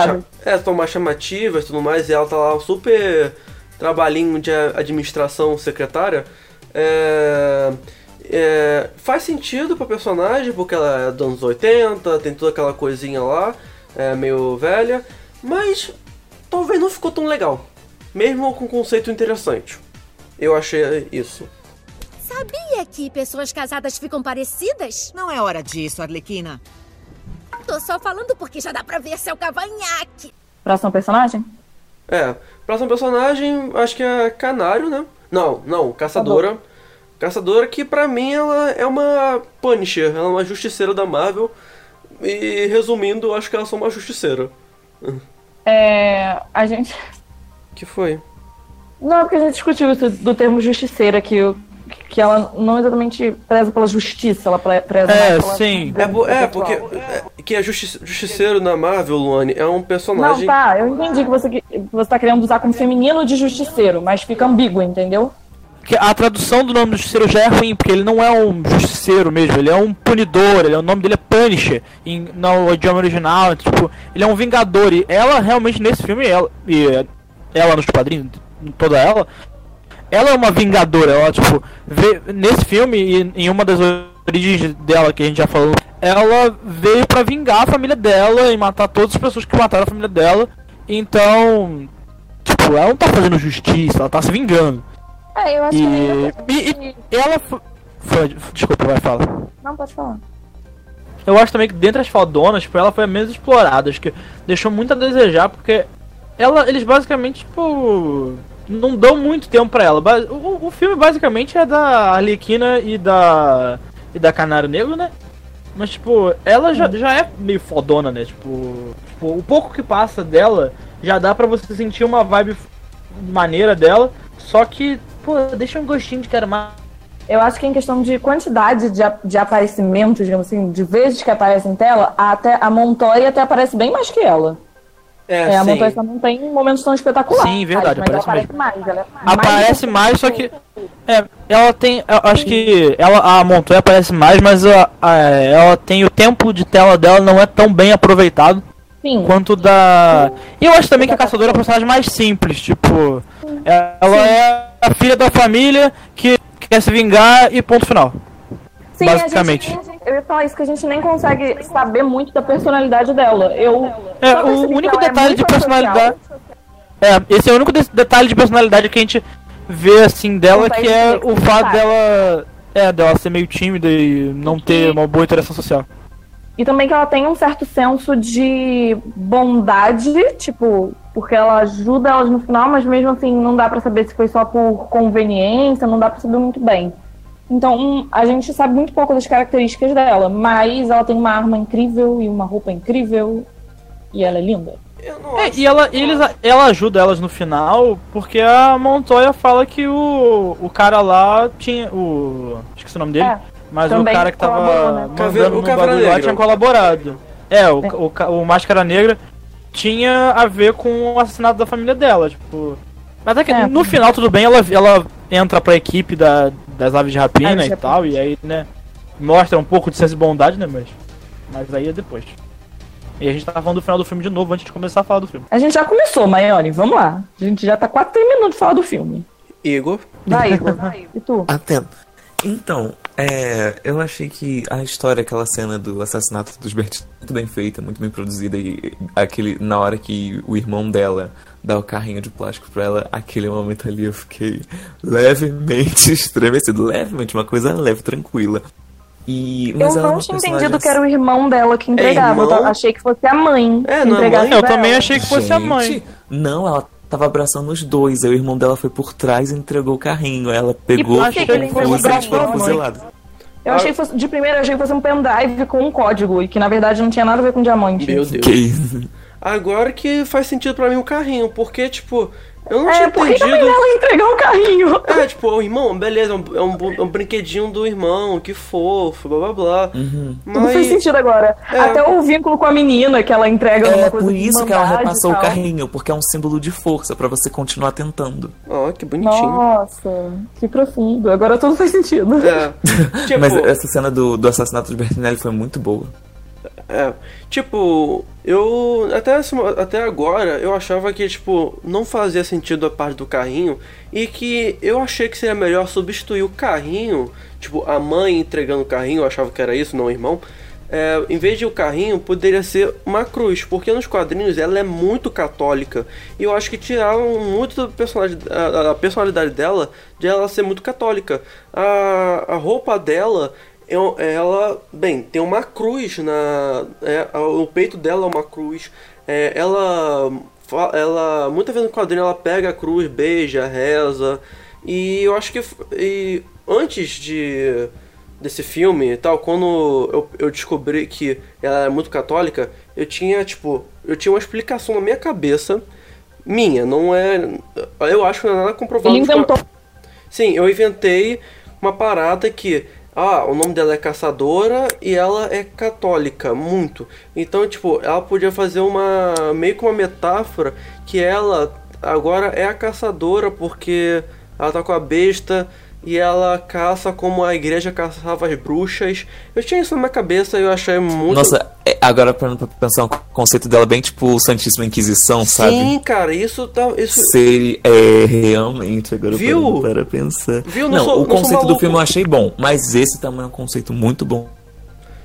É, estão mais chamativas e tudo mais, e ela tá lá super trabalhinho de administração secretária. É, é, faz sentido pra personagem, porque ela é dos anos 80, tem toda aquela coisinha lá, é meio velha, mas talvez não ficou tão legal. Mesmo com um conceito interessante. Eu achei isso. Sabia que pessoas casadas ficam parecidas? Não é hora disso, Arlequina. Tô só falando porque já dá pra ver seu cavanhaque. Próximo personagem? É, próximo personagem, acho que é Canário, né? Não, não, Caçadora. Caçadora que pra mim ela é uma Punisher, ela é uma justiceira da Marvel. E resumindo, acho que ela é só uma justiceira. É. A gente. Que foi? Não, porque a gente discutiu isso do termo justiceira, que, que ela não exatamente preza pela justiça, ela pre- preza É, mais pela sim. É, é porque é, que é justi justiceiro na Marvel, Luane, é um Não, personagem. tá, eu entendi que você, que você tá querendo usar como feminino de justiceiro, mas fica ambíguo, entendeu? Porque a tradução do nome do justiceiro já é ruim, porque ele não é um justiceiro mesmo, ele é um punidor, ele, o nome dele é Punisher em, no idioma original, tipo, ele é um vingador, e ela realmente nesse filme, ela, e ela nos quadrinhos, toda ela, ela é uma vingadora, ela tipo, vê, nesse filme, e em uma das origens dela que a gente já falou, ela veio pra vingar a família dela e matar todas as pessoas que mataram a família dela, então, tipo, ela não tá fazendo justiça, ela tá se vingando. É, eu acho E, que. e- e ela fo- foi. Desculpa, vai falar. Não, pode falar. Eu acho também que dentre as fodonas, tipo, ela foi a menos explorada. Acho que deixou muito a desejar, porque ela, eles basicamente, tipo. Não dão muito tempo pra ela. O, o filme basicamente é da Arlequina e da. e da Canário Negro, né? Mas, tipo, ela já, já é meio fodona, né? Tipo, tipo, o pouco que passa dela já dá pra você sentir uma vibe maneira dela. Só que, pô, deixa um gostinho de quero mais. Eu acho que em questão de quantidade de, de aparecimentos, digamos assim, de vezes que aparece em tela, até a Montoya até aparece bem mais que ela. É, É, a sim. Montoya só não tem momentos tão espetaculares. Sim, verdade, Mas ela aparece aparece mais. Ela é Aparece mais, só que. É, ela tem. Eu acho que ela, a Montoya aparece mais, mas a, a- ela tem o tempo de tela dela não é tão bem aproveitado Sim. quanto da. E eu acho também que a Caçadora é um personagem mais simples, tipo. Ela é a filha da família que quer se vingar e ponto final. Sim, basicamente. Gente, eu ia falar isso, que a gente nem consegue saber muito da personalidade dela. Eu. É, o único é detalhe de muito personalidade. antissocial. É, esse é o único de- detalhe de personalidade que a gente vê assim dela, que é o fato dela. É, dela ser meio tímida e não ter uma boa interação social. E também que ela tem um certo senso de bondade, tipo, porque ela ajuda elas no final, mas mesmo assim não dá pra saber se foi só por conveniência, não dá pra saber muito bem. Então, a gente sabe muito pouco das características dela, mas ela tem uma arma incrível e uma roupa incrível e ela é linda. É, e ela, eles, ela ajuda elas no final, porque a Montoya fala que o, o cara lá tinha. O. Esqueci o nome dele. É, mas o também cara que tava colaborou, né? mandando Caveira- o bagulho lá Negra. tinha colaborado. É, o, É. o, ca- o Máscara Negra tinha a ver com o assassinato da família dela, tipo. Mas é que É. no final tudo bem, ela, ela entra pra equipe da, das aves de rapina Aves e rapina. tal, e aí, né, mostra um pouco de senso de bondade, né, mas. Mas aí é depois. E a gente tava falando do final do filme de novo antes de começar a falar do filme. A gente já começou, Maione, vamos lá. A gente já tá quase terminando de falar do filme. Igor. Vai, Igor. e tu? Atento. Então, é, eu achei que a história, aquela cena do assassinato dos Bert muito bem feita, muito bem produzida e aquele na hora que o irmão dela dá o carrinho de plástico pra ela, aquele momento ali eu fiquei levemente estremecido, levemente uma coisa leve, tranquila. E mas eu ela é não tinha personagem entendido que era o irmão dela que entregava. irmão? Eu achei que fosse a mãe. É, que não é entregasse mãe? Eu também achei que fosse a mãe. Gente, Não, ela tava abraçando os dois. Aí o irmão dela foi por trás e entregou o carrinho. Ela pegou, por que que ele ficou entregou confusa e eles foram. Eu achei que fosse, de primeiro eu achei que fosse um pendrive com um código e que na verdade não tinha nada a ver com diamante. Meu Deus. Que isso? Agora que faz sentido pra mim o carrinho, porque, tipo, eu não É, tinha por que que a mãe entendido. dela entregou o carrinho? É, tipo, o irmão, beleza, é um, é um, é um brinquedinho do irmão, que fofo, blá blá blá. Tudo Mas. fez sentido agora. É. Até o vínculo com a menina que ela entrega É coisa por de isso que ela repassou o carrinho, porque é um símbolo de força pra você continuar tentando. Ó, que bonitinho. Nossa, que profundo. Agora tudo faz sentido. É. Tipo, Mas essa cena do, do assassinato de Bertinelli foi muito boa. É, tipo, eu até, até agora eu achava que, tipo, não fazia sentido a parte do carrinho e que eu achei que seria melhor substituir o carrinho, tipo, a mãe entregando o carrinho, eu achava que era isso, não o irmão. É, em vez de o carrinho, poderia ser uma cruz, porque nos quadrinhos ela é muito católica e eu acho que tiraram muito da personalidade, a, a personalidade dela de ela ser muito católica. A, a roupa dela ela, bem, tem uma cruz na. É, o peito dela é uma cruz. É, ela. ela. Muitas vezes no quadrinho ela pega a cruz, beija, reza. E eu acho que. E antes de. Desse filme e tal, quando eu, eu descobri que ela era muito católica, eu tinha, tipo, eu tinha uma explicação na minha cabeça, minha, não é. Eu acho que não é nada comprovado. Ele inventou. Sim, eu inventei uma parada que. Ah, o nome dela é Caçadora e ela é católica, muito. Então, tipo, ela podia fazer uma. meio que uma metáfora que ela agora é a caçadora porque ela tá com a besta e ela caça como a igreja caçava as bruxas. Eu tinha isso na minha cabeça e eu achei muito. Nossa, é, agora pra pensar o conceito dela bem tipo o Santíssima Inquisição, sabe? Sim, cara, isso tá. Isso, Ser é, realmente, agora Viu? parando para pensar. Viu? Não Não, sou- o não sou conceito do filme eu achei bom, mas esse também é um conceito muito bom.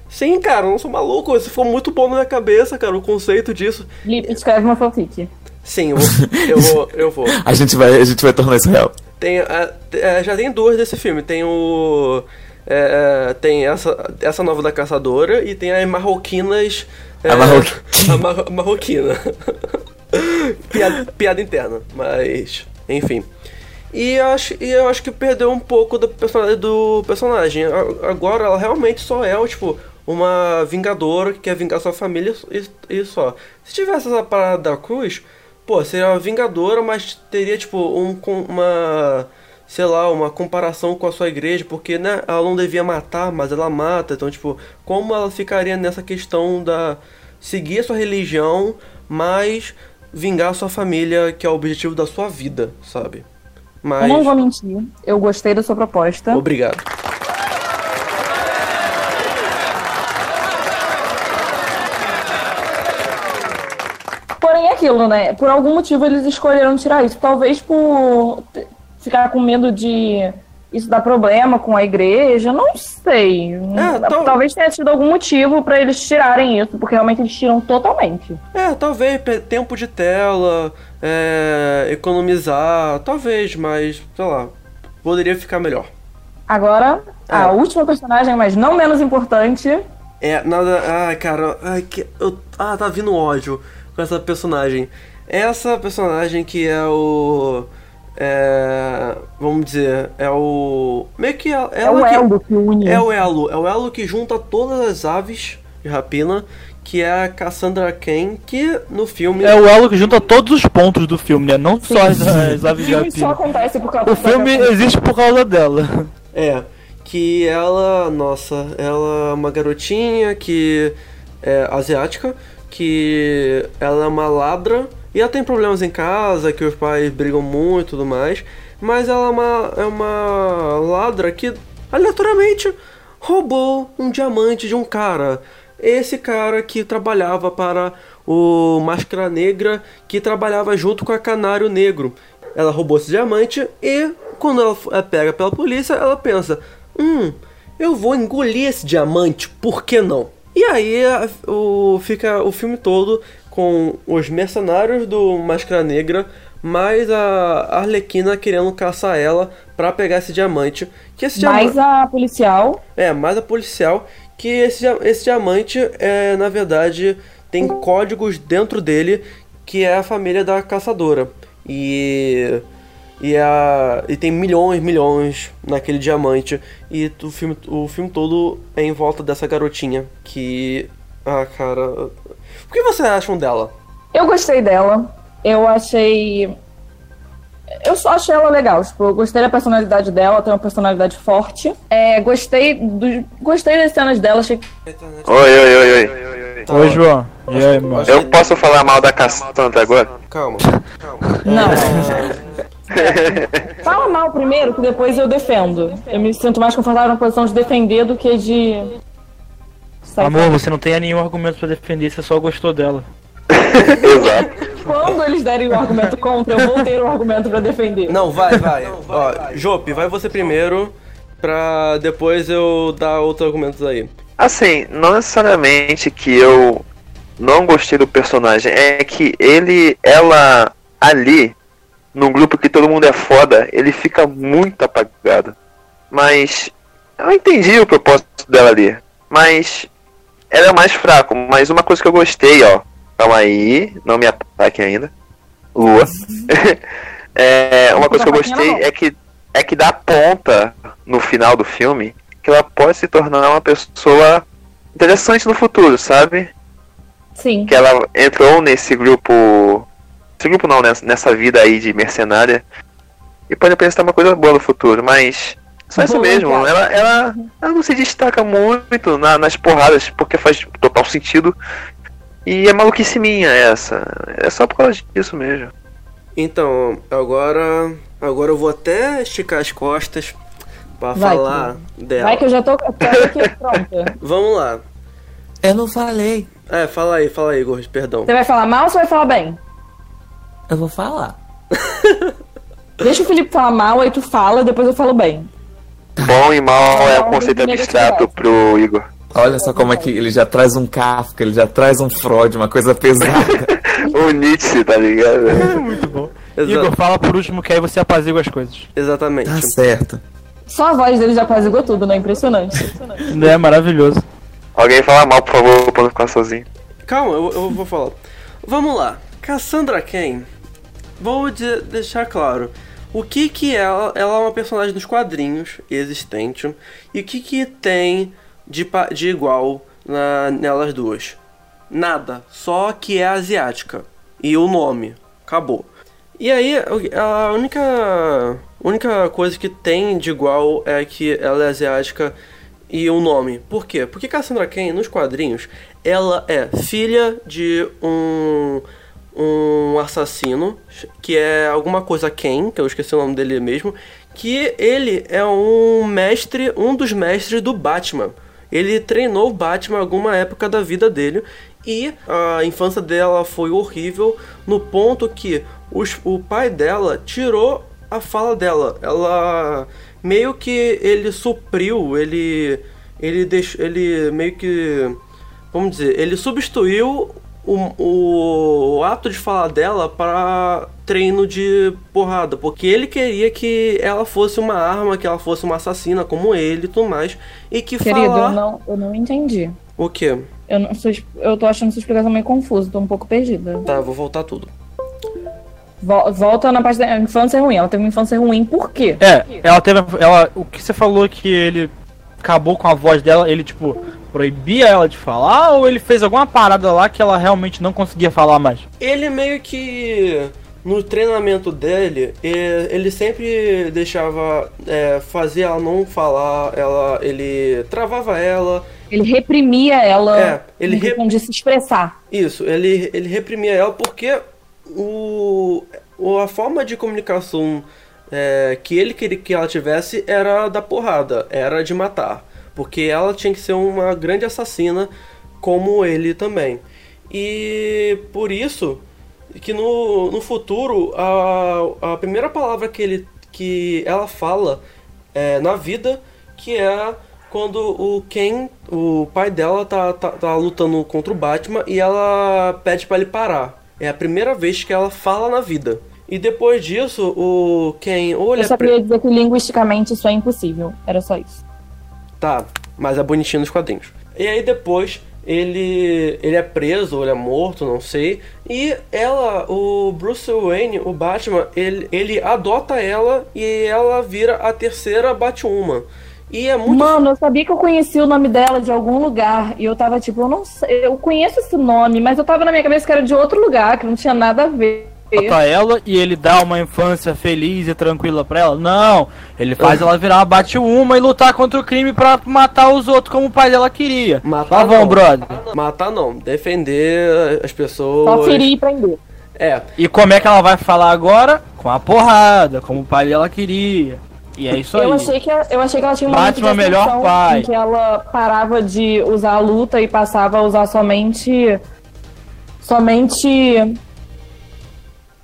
Sim, cara, eu não sou maluco. Isso ficou muito bom na minha cabeça, cara, o conceito disso. Lipe, escreve uma fanfic. Sim, eu vou. Eu vou, eu vou. A gente vai, a gente vai tornar isso real. Tem, a- é, já tem duas desse filme. Tem o. é, é, tem essa, essa nova da caçadora e tem as marroquinas. é, A marroquina. a mar- marroquina. piada, piada interna, mas. Enfim. E eu, acho, e eu acho que perdeu um pouco personalidade do personagem. Agora ela realmente só é, tipo, uma vingadora que quer vingar sua família e, e só. Se tivesse essa parada da cruz, pô, seria uma vingadora, mas teria, tipo, um, uma. Sei lá, uma comparação com a sua igreja, porque, né, ela não devia matar, mas ela mata. Então, tipo, como ela ficaria nessa questão da. seguir a sua religião, mas vingar a sua família, que é o objetivo da sua vida, sabe? Mas. Eu não vou mentir, eu gostei da sua proposta. Obrigado. Porém, é aquilo, né? Por algum motivo eles escolheram tirar isso. Talvez por ficar com medo de isso dar problema com a igreja. Não sei. tal- Talvez tenha tido algum motivo pra eles tirarem isso, porque realmente eles tiram totalmente. É, talvez tempo de tela, é, economizar, talvez, mas sei lá, poderia ficar melhor. Agora, a É. última personagem, mas não menos importante. É, nada. Ai, cara, ai, que, eu, ah, tá vindo ódio com essa personagem. Essa personagem que é o. É, vamos dizer, é o. Meio que ela, É o que- elo que une. É o elo, é o elo que junta todas as aves de rapina, que é a Cassandra Cain, que no filme. É o elo que junta todos os pontos do filme, né? Não só as, as O aves de filme só rapina. acontece por causa O filme existe por causa dela. É, que ela, nossa, ela é uma garotinha que é asiática, que ela é uma ladra e ela tem problemas em casa, que os pais brigam muito e tudo mais, mas ela é uma, é uma ladra que aleatoriamente roubou um diamante de um cara. Esse cara que trabalhava para o Máscara Negra, que trabalhava junto com a Canário Negro. Ela roubou esse diamante e quando ela é pega pela polícia, ela pensa: Hum, eu vou engolir esse diamante, por que não? E aí a- o, fica o filme todo com os mercenários do Máscara Negra, mais a Arlequina querendo caçar ela pra pegar esse diamante. Que esse. Mais a policial. É, mais a policial. Que esse, esse diamante, é, na verdade, tem códigos dentro dele que é a família da caçadora. E. E, a, e tem milhões, milhões naquele diamante. E o filme, o filme todo é em volta dessa garotinha. Que. Ah, cara. O que vocês acham dela? Eu gostei dela. Eu achei. Eu só achei ela legal. Tipo, eu gostei da personalidade dela, tem uma personalidade forte. É, gostei do... gostei das cenas dela, achei que. Oi, oi, oi, oi. Oi, João. E aí, mano? Eu posso falar mal da Cassandra agora? Calma. Não. Fala mal primeiro, que depois eu defendo. Eu me sinto mais confortável na posição de defender do que de. sair Amor, você não tem nenhum argumento pra defender, você só gostou dela. Exato. Quando eles derem o argumento contra, eu vou ter um argumento pra defender. Não, vai, vai. Ó, Jope, vai você primeiro. Pra depois eu dar outros argumentos aí. Assim, não necessariamente que eu não gostei do personagem, é que ele, ela ali, num grupo que todo mundo é foda, ele fica muito apagado. Mas eu entendi o propósito dela ali. Mas ela é mais fraco. Mas uma coisa que eu gostei, ó. Calma aí, não me ataque ainda. Lua. é, uma coisa que eu gostei é que é que dá ponta no final do filme que ela pode se tornar uma pessoa interessante no futuro, sabe? Sim. Que ela entrou nesse grupo. Esse grupo não, nessa, nessa vida aí de mercenária. E pode apresentar uma coisa boa no futuro, mas. Só isso mesmo. Ela, ela, ela não se destaca muito na- nas porradas, porque faz total sentido. E é maluquice minha essa. É só por causa disso mesmo. Então, agora. Agora eu vou até esticar as costas pra Vai, falar dela. Vai que eu já tô, tô aqui pronta. Vamos lá. Eu não falei. É, fala aí, fala aí, Igor, perdão. Você vai falar mal ou você vai falar bem? Eu vou falar. Deixa o Felipe falar mal, aí tu fala, depois eu falo bem. Bom e mal é um conceito abstrato pro Igor. Olha só como é que ele já traz um Kafka, ele já traz um Freud, uma coisa pesada. o Nietzsche, tá ligado? Muito bom. Exa- Igor, fala por último que aí você apazigua as coisas. Exatamente. Tá certo. Só a voz dele já apazigou tudo, né? Impressionante. É maravilhoso. Alguém fala mal, por favor, pra não ficar sozinho. Calma, eu, eu vou falar. Vamos lá. Cassandra Cain. Vou de- deixar claro. O que que ela... Ela é uma personagem dos quadrinhos existente. E o que que tem de, de igual na, nelas duas? Nada. Só que é asiática. E o nome. Acabou. E aí, a única, única coisa que tem de igual é que ela é asiática e o nome. Por quê? Porque Cassandra Cain, nos quadrinhos, ela é filha de um, um assassino, que é alguma coisa Cain, que eu esqueci o nome dele mesmo, que ele é um mestre, um dos mestres do Batman. Ele treinou o Batman alguma época da vida dele e a infância dela foi horrível no ponto que os- o pai dela tirou a fala dela. Ela meio que ele supriu, ele ele deixou, ele meio que vamos dizer, ele substituiu o, o ato de falar dela para treino de porrada, porque ele queria que ela fosse uma arma, que ela fosse uma assassina como ele e tudo mais, e que Querido, falar eu não, eu não entendi. o quê? Eu, não, sou, eu tô achando sua explicação meio confusa, tô um pouco perdida. Tá, vou voltar tudo. Vol- Volta na parte da infância ruim. Ela teve uma infância ruim, por quê? É, ela teve. Ela, o que você falou que ele acabou com a voz dela, ele tipo proibia ela de falar ou ele fez alguma parada lá que ela realmente não conseguia falar mais? Ele meio que no treinamento dele, ele sempre deixava é, fazer ela não falar, ela, ele travava ela. Ele reprimia ela É, ele em re- questão de se expressar. Isso, ele, ele reprimia ela porque o, o- a forma de comunicação é, que ele queria que ela tivesse era da porrada, era de matar. Porque ela tinha que ser uma grande assassina, como ele também. E por isso que no, no futuro a, a primeira palavra que, ele, que ela fala é, na vida que é quando o Ken, o pai dela, tá, tá, tá lutando contra o Batman e ela pede pra ele parar. É a primeira vez que ela fala na vida. E depois disso, o Ken olha Eu só pra- queria dizer que linguisticamente isso é impossível. Era só isso. Tá, mas é bonitinho nos quadrinhos. E aí depois ele ele é preso, ou ele é morto, não sei. E ela, o Bruce Wayne, o Batman, ele, ele adota ela e ela vira a terceira Batwoman. E é muito Mano, eu sabia que eu conhecia o nome dela de algum lugar. E eu tava tipo, eu não sei, eu conheço esse nome, mas eu tava na minha cabeça que era de outro lugar, que não tinha nada a ver. Pra ela e ele dá uma infância feliz e tranquila pra ela? Não, ele faz ela virar uma bate-uma e lutar contra o crime pra matar os outros como o pai dela queria. Matar Tá bom, não. brother. Matar não, defender as pessoas. Só ferir e prender. É, E como é que ela vai falar agora? Com a porrada, como o pai dela queria. E é isso aí. Eu achei, que, eu achei que ela tinha um momento Batman de melhor pai. em que ela parava de usar a luta e passava a usar somente. Somente.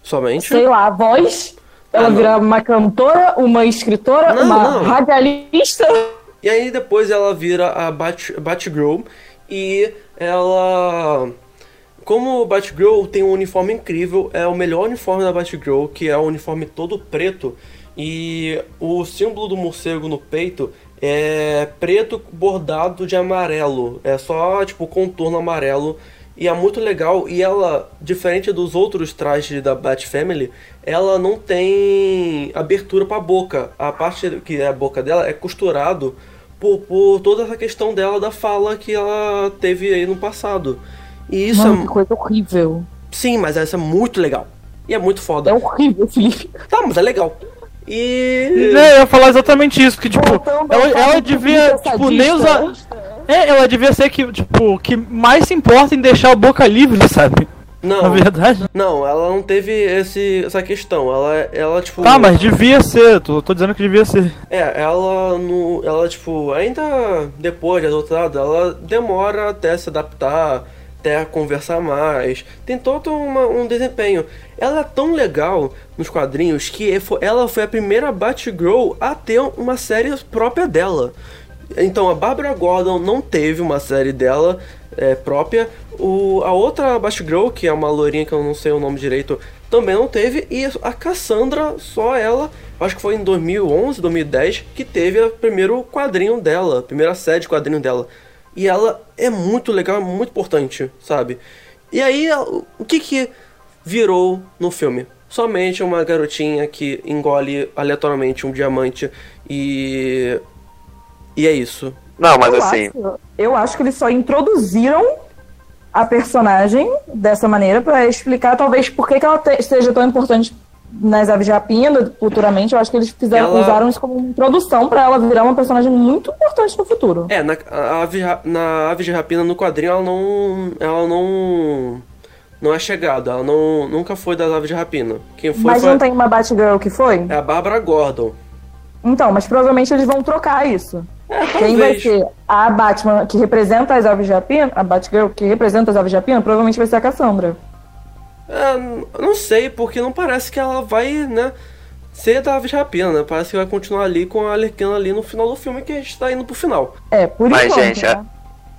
Somente. sei lá, a voz. Ela Ah, virava uma cantora, uma escritora, Não, uma não. radialista. E aí depois ela vira a Bat Batgirl e ela. Como o Batgirl tem um uniforme incrível, é o melhor uniforme da Batgirl, que é o uniforme todo preto. E o símbolo do morcego no peito é preto bordado de amarelo. É só tipo contorno amarelo. E é muito legal. E ela, diferente dos outros trajes da Bat Family, ela não tem abertura pra boca. A parte que é a boca dela é costurado por, por toda essa questão dela da fala que ela teve aí no passado. E isso Mano, é. que coisa horrível. Sim, mas essa é muito legal. E é muito foda. É horrível, Felipe. Tá, mas é legal. E. É, eu ia falar exatamente isso, que tipo, ela, ela devia, tipo, nem usar. É, ela devia ser que, tipo, o que mais se importa em deixar a boca livre, sabe? Não, Na verdade. não, ela não teve esse, essa questão. Ela, ela tipo. Tá, mas devia ser, tô, tô dizendo que devia ser. É, ela no, ela tipo, ainda depois de adotada, ela demora até se adaptar, até conversar mais. Tem todo uma- um desempenho. Ela é tão legal nos quadrinhos que ela foi a primeira Batgirl a ter uma série própria dela. Então a Barbara Gordon não teve uma série dela é, própria. O, a outra Batgirl, que é uma loirinha que eu não sei o nome direito, também não teve. E a Cassandra, só ela, acho que foi em 2011, 2010, que teve o primeiro quadrinho dela, a primeira série de quadrinho dela. E ela é muito legal, é muito importante, sabe? E aí, o que que virou no filme? Somente uma garotinha que engole aleatoriamente um diamante e. E é isso. Não, mas eu assim. Acho, eu acho que eles só introduziram a personagem dessa maneira pra explicar, talvez, por que, que ela te- seja tão importante nas aves de rapina futuramente. Eu acho que eles fizeram, Ela- usaram isso como introdução pra ela virar uma personagem muito importante no futuro. É, na, a ave, na Ave de Rapina no quadrinho ela não. Ela não. Não é chegada, ela não, nunca foi das Aves de Rapina. Quem foi Mas foi não tem uma Batgirl que foi? é a Bárbara Gordon. Então, mas provavelmente eles vão trocar isso. Quem vai ser a Batman que representa as aves de rapina, a Batgirl que representa as aves de rapina, provavelmente vai ser a Cassandra. É, não sei, porque não parece que ela vai, né, ser da Ave de Rapina, né? Parece que vai continuar ali com a Arlequina ali no final do filme, que a gente tá indo pro final. É, por Mas, enquanto. gente, né?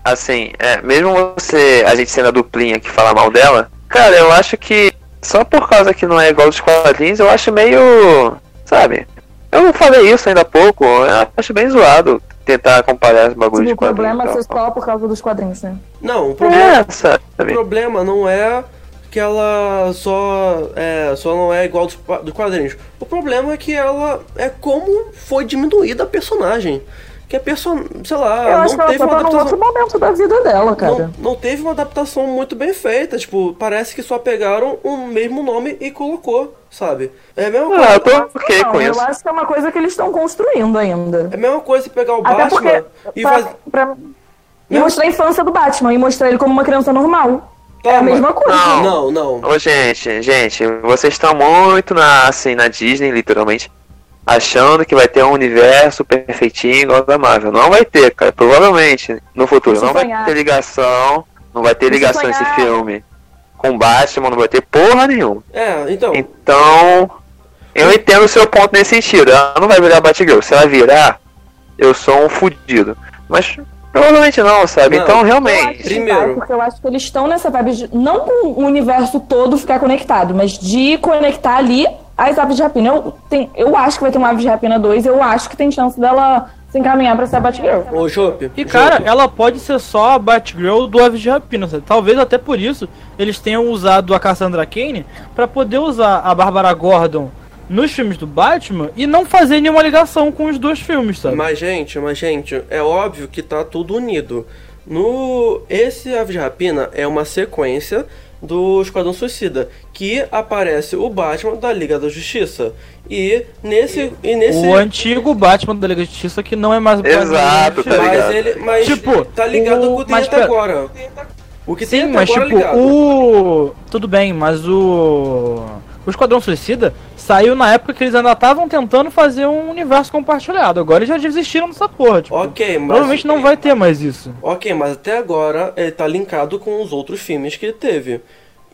Assim, é, mesmo você, a gente sendo a duplinha que fala mal dela, cara, eu acho que só por causa que não é igual dos quadrinhos, eu acho meio. Sabe? Eu falei isso ainda há pouco, eu acho bem zoado tentar comparar os bagulhos Tipo, de o problema é quadrinhos. ser só por causa dos quadrinhos, né? Não, o problema, É, o problema não é que ela só, é, só não é igual dos, dos quadrinhos. O problema é que ela é como foi diminuída a personagem. Que a person... sei lá, eu acho não que ela teve uma tá num adaptação. outro momento da vida dela, cara. Não, não teve uma adaptação muito bem feita. Tipo, parece que só pegaram o mesmo nome e colocou, sabe? É a mesma coisa. Ah, eu tô ok não, com eu isso. acho que é uma coisa que eles estão construindo ainda. É a mesma coisa pegar o Até Batman porque. e pra- fazer. pra- E mostrar a infância do Batman e mostrar ele como uma criança normal. Tá, é a mesma coisa. Não. Não, não. Ô, gente, gente, vocês estão muito na, assim, na Disney, literalmente, achando que vai ter um universo perfeitinho igual da Marvel. Não vai ter, cara, provavelmente, no futuro. Não vai ter ligação, não vai ter Se ligação esse filme com Batman, não vai ter porra nenhuma. É, então. Então, eu entendo o seu ponto nesse sentido. Ela não vai virar Batgirl. Se ela virar, eu sou um fudido. Mas provavelmente não, sabe? Não. então, Eu realmente. que Primeiro. vai, porque eu acho que eles estão nessa vibe de não com o universo todo ficar conectado, mas de conectar ali as aves de rapina. Eu, tem, eu acho que vai ter uma ave de rapina 2, eu acho que tem chance dela se encaminhar pra ser a Batgirl. Ô, Jope. E cara, Jope, ela pode ser só a Batgirl do Aves de Rapina. sabe? Talvez até por isso eles tenham usado a Cassandra Kane pra poder usar a Bárbara Gordon nos filmes do Batman e não fazer nenhuma ligação com os dois filmes, sabe? Mas, gente, mas, gente, é óbvio que tá tudo unido. No. Esse Ave de Rapina é uma sequência do Esquadrão Suicida, que aparece o Batman da Liga da Justiça. E nesse. E nesse O antigo Batman da Liga da Justiça que não é mais o Exato, tá mas ligado? ele. Mas Tipo, tá ligado o- com o que tem mas até agora. O que tem Sim, até mas agora tipo, ligado. o. Tudo bem, mas o. O Esquadrão Suicida saiu na época que eles ainda estavam tentando fazer um universo compartilhado. Agora eles já desistiram dessa porra. Tipo, Ok, mas. provavelmente não vai ter mais isso. Ok, mas até agora ele tá linkado com os outros filmes que ele teve.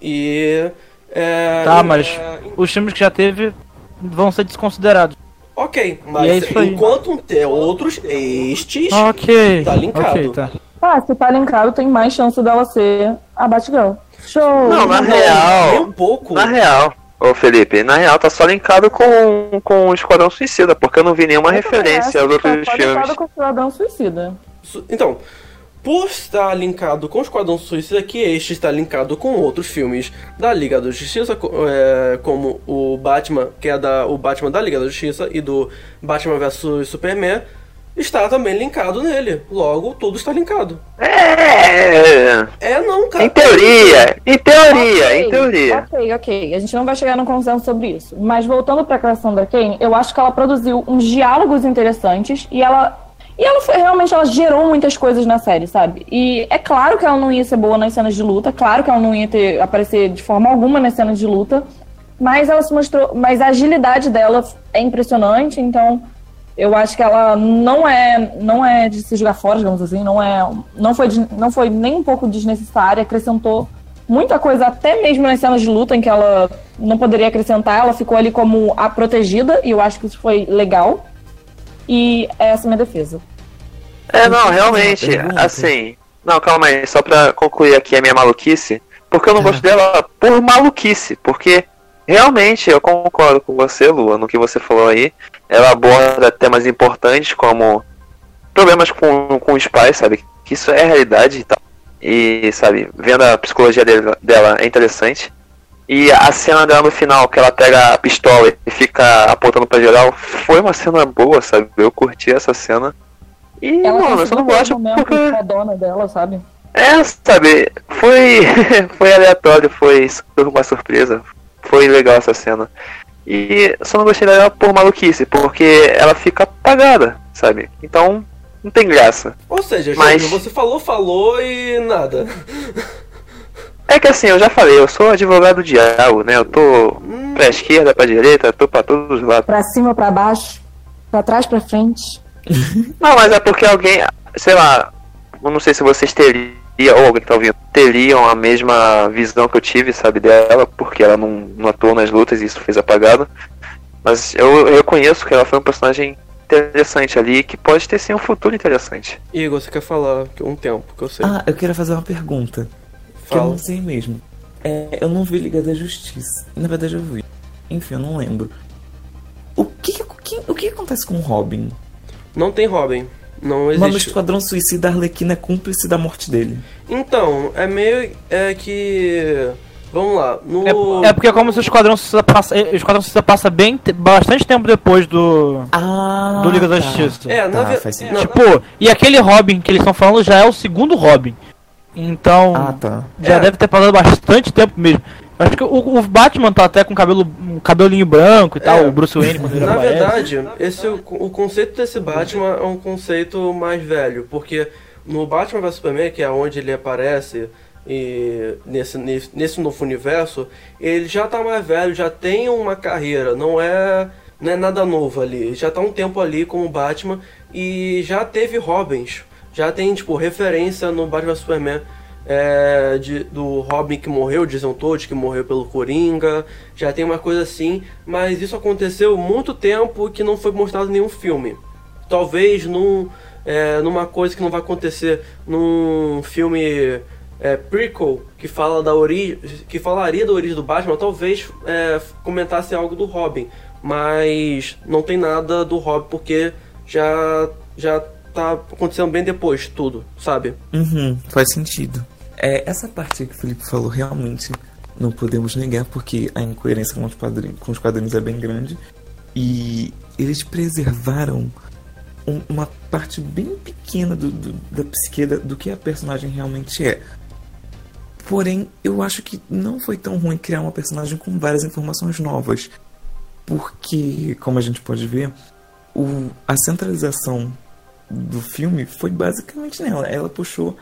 E. É, Tá, e- mas é, os filmes que já teve vão ser desconsiderados. Ok, é mas aí. enquanto ter outros, estes. Ok. Tá linkado. Ok, tá. Ah, se tá linkado, tem mais chance dela ser a Batgirl. Show! Não, na Nem real. um pouco. Na real, ô Felipe, na real tá só linkado com, com o Esquadrão Suicida, porque eu não vi nenhuma Eu também referência acho aos que outros só pode filmes. estar com o Cidadão Suicida. Su- Então, por estar linkado com o Esquadrão Suicida, que este está linkado com outros filmes da Liga da Justiça, é, como o Batman, que é da, o Batman da Liga da Justiça, e do Batman vs Superman, está também linkado nele. Logo, tudo está linkado. É, É não, cara. em teoria, em teoria, Ok, em teoria. Ok, ok. A gente não vai chegar num consenso sobre isso. Mas voltando pra Cassandra Kane, eu acho que ela produziu uns diálogos interessantes e ela. E ela foi, realmente ela gerou muitas coisas na série, sabe? E é claro que ela não ia ser boa nas cenas de luta, claro que ela não ia ter aparecer de forma alguma nas cenas de luta, mas ela se mostrou, mas a agilidade dela é impressionante, então eu acho que ela não é não é de se jogar fora, digamos assim, não é não foi de- não foi nem um pouco desnecessária, acrescentou muita coisa até mesmo nas cenas de luta em que ela não poderia acrescentar, ela ficou ali como a protegida e eu acho que isso foi legal. E essa é a minha defesa. É, não, realmente, assim, Não, calma aí, só pra concluir aqui a minha maluquice. Porque eu não gosto dela por maluquice. Porque realmente eu concordo com você, Lua, no que você falou aí. Ela aborda temas importantes como problemas com, com os pais, sabe? Que isso é realidade e tal. E, sabe, vendo a psicologia dele- dela é interessante. E a cena dela no final, que ela pega a pistola e fica apontando pra geral, foi uma cena boa, sabe? Eu curti essa cena. E, Ela mano, eu só não gosto porque. a dona dela, sabe? É, sabe, foi, foi aleatório, foi uma surpresa. Foi legal essa cena. E só não gostei dela por maluquice, porque ela fica apagada, sabe? Então, não tem graça. Ou seja, Mas- Júlio, você falou, falou e nada. É que assim, eu já falei, eu sou advogado do diabo, né? Eu tô pra esquerda, pra direita, tô pra todos os lados. Pra cima, pra baixo, pra trás, pra frente. Não, mas é porque alguém, sei lá, eu não sei se vocês teriam, ou alguém que tá ouvindo, teriam a mesma visão que eu tive, sabe, dela, porque ela não, não atuou nas lutas e isso fez apagado. Mas eu, eu reconheço que ela foi um personagem interessante ali, que pode ter sim um futuro interessante. Igor, você quer falar que um tempo, que eu sei. Ah, eu queria fazer uma pergunta. Que eu Fala. não sei mesmo. É, eu não vi Liga da Justiça. Na verdade eu vi. Enfim, eu não lembro. O que, o que, o que acontece com o Robin? Não tem Robin. Não Mas no existe. Esquadrão Suicida, a Arlequina é cúmplice da morte dele. Então, é meio. É que. Vamos lá. No. É, é porque é como se o Esquadrão Suicida passa, eh, o Esquadrão Suicida passa bem, te- bastante tempo depois do, Ah, do Liga da tá. Justiça. É, na Tá, faz é, sentido. Tipo, e aquele Robin que eles estão falando já é o segundo Robin. Então, Ah, tá. já É. deve ter passado bastante tempo mesmo. Acho que o, o Batman tá até com cabelo, um cabelinho branco e tal, É. o Bruce Wayne quando ele Na aparece. verdade, esse, o, o conceito desse Batman é um conceito mais velho, porque no Batman vs Superman, que é onde ele aparece e nesse, nesse, nesse novo universo, ele já tá mais velho, já tem uma carreira, não é, não é nada novo ali. Já tá um tempo ali como Batman e já teve Robins, já tem tipo referência no Batman vs Superman é, de- do Robin que morreu, dizem todos que morreu pelo Coringa, já tem uma coisa assim, mas isso aconteceu muito tempo que não foi mostrado em nenhum filme. Talvez num, é, numa coisa que não vai acontecer num filme é, prequel que fala da origem, que falaria da origem do Batman, talvez é, comentasse algo do Robin, mas não tem nada do Robin porque já já tá acontecendo bem depois tudo, sabe? Uhum, faz sentido. É, essa parte que o Felipe falou realmente não podemos negar porque a incoerência com os quadrinhos, com os quadrinhos é bem grande. E eles preservaram um- uma parte bem pequena do, do- da psique do que a personagem realmente é. Porém, eu acho que não foi tão ruim criar uma personagem com várias informações novas. Porque, como a gente pode ver, o, a centralização do filme foi basicamente nela. Ela puxou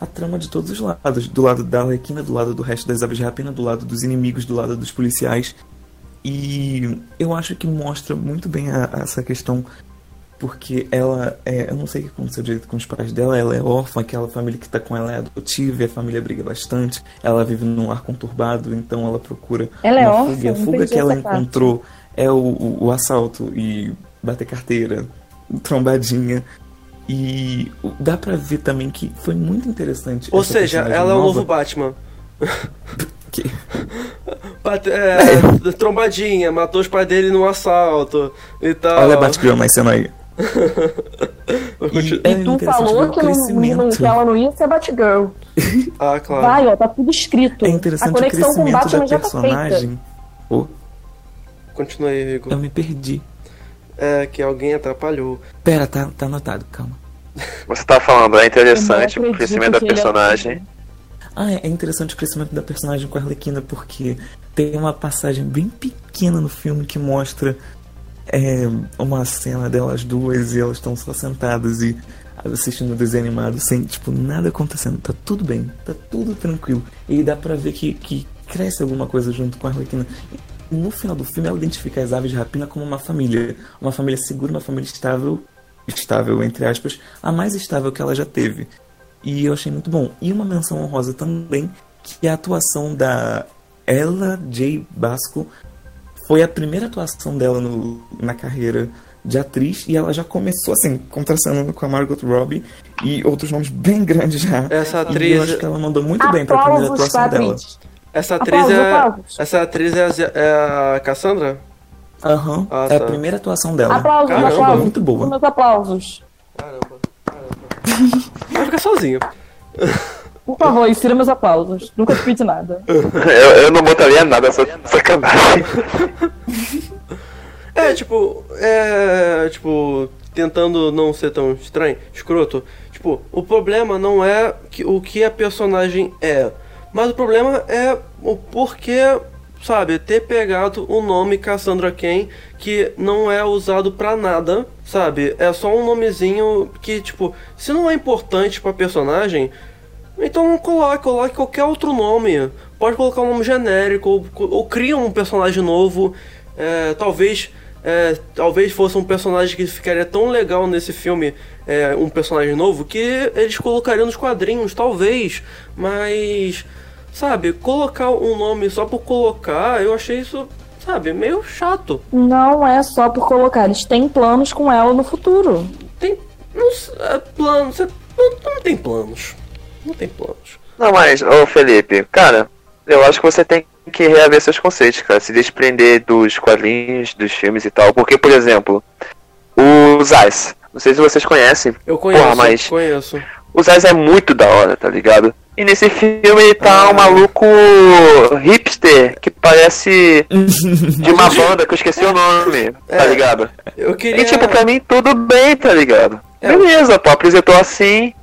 a trama de todos os lados. Do lado da Arlequina, do lado do resto das aves de rapina, do lado dos inimigos, do lado dos policiais. E eu acho que mostra muito bem a- a essa questão. Porque ela é. Eu não sei o que aconteceu direito com os pais dela. Ela é órfã, aquela família que tá com ela é adotiva, e a família briga bastante. Ela vive num lar conturbado, então ela procura Ela é uma órfã? fuga. A fuga que ela parte. encontrou é o, o, o assalto e bater carteira, trombadinha. E dá pra ver também que foi muito interessante. Ou essa seja, ela é o novo Batman. que- Bate- é, trombadinha, matou os pais dele num assalto e tal. Olha a Batgirl nascendo aí. Continua- é E tu falou que, não, que ela não ia ser Batgirl. Ah, claro. Vai, ó, tá tudo escrito. É a interessante o conexão com o crescimento Batman da já tá feita. personagem. Oh, Continua aí, Rico. eu me perdi. É que alguém atrapalhou. Pera, tá, tá anotado, calma. Você tá falando, é interessante o crescimento da é- personagem. Ah, é é interessante o crescimento da personagem com a Arlequina, porque tem uma passagem bem pequena no filme que mostra é, uma cena delas duas e elas estão só sentadas e assistindo o desenho animado sem, tipo, nada acontecendo. Tá tudo bem, tá tudo tranquilo. E dá pra ver que, que cresce alguma coisa junto com a Arlequina. E no final do filme, ela identifica as aves de rapina como uma família. Uma família segura, uma família estável, estável, entre aspas, a mais estável que ela já teve. E eu achei muito bom. E uma menção honrosa também, que é a atuação da Ella J. Basco. Foi a primeira atuação dela no- na carreira de atriz e ela já começou assim, contracenando com a Margot Robbie e outros nomes bem grandes já. Essa E atriz- eu acho que ela mandou muito bem pra primeira atuação dela. Essa atriz Aplausos, é. Essa atriz é é a Cassandra? Aham, Ah, é tá. a primeira atuação dela. Aplausos, Caramba, aplausos. muito boa. Meus aplausos. Caramba, caramba. Vai ficar sozinho. Por favor, insira meus aplausos. Nunca te pedi nada. Eu, eu não botaria nada, só sacanagem. É, tipo, é. Tipo, tentando não ser tão estranho, escroto. Tipo, o problema não é que, o que a personagem é, mas o problema é o porquê, sabe, ter pegado o nome Cassandra Cain, que não é usado pra nada, sabe? É só um nomezinho que, tipo, se não é importante pra personagem, então não coloque, coloque qualquer outro nome. Pode colocar um nome genérico, ou, ou cria um personagem novo. É, talvez. é, talvez fosse um personagem que ficaria tão legal nesse filme, é, um personagem novo, que eles colocariam nos quadrinhos, talvez. Mas, sabe, colocar um nome só por colocar, eu achei isso, sabe, meio chato. Não é só por colocar. Eles têm planos com ela no futuro. Tem. Não, é, planos. Você, não, não tem planos. Não tem planos. Não, mas, ô Felipe, cara, eu acho que você tem que reaver seus conceitos, cara. Se desprender dos quadrinhos, dos filmes e tal. Porque, por exemplo, o Zais. Não sei se vocês conhecem. Eu conheço, Porra, mas conheço. o Zais é muito da hora, tá ligado? E nesse filme ele tá Ah. um maluco hipster que parece de uma banda que eu esqueci o nome, tá É. ligado? Eu queria. E tipo, pra mim tudo bem, tá ligado? É. Beleza, pô, apresentou assim.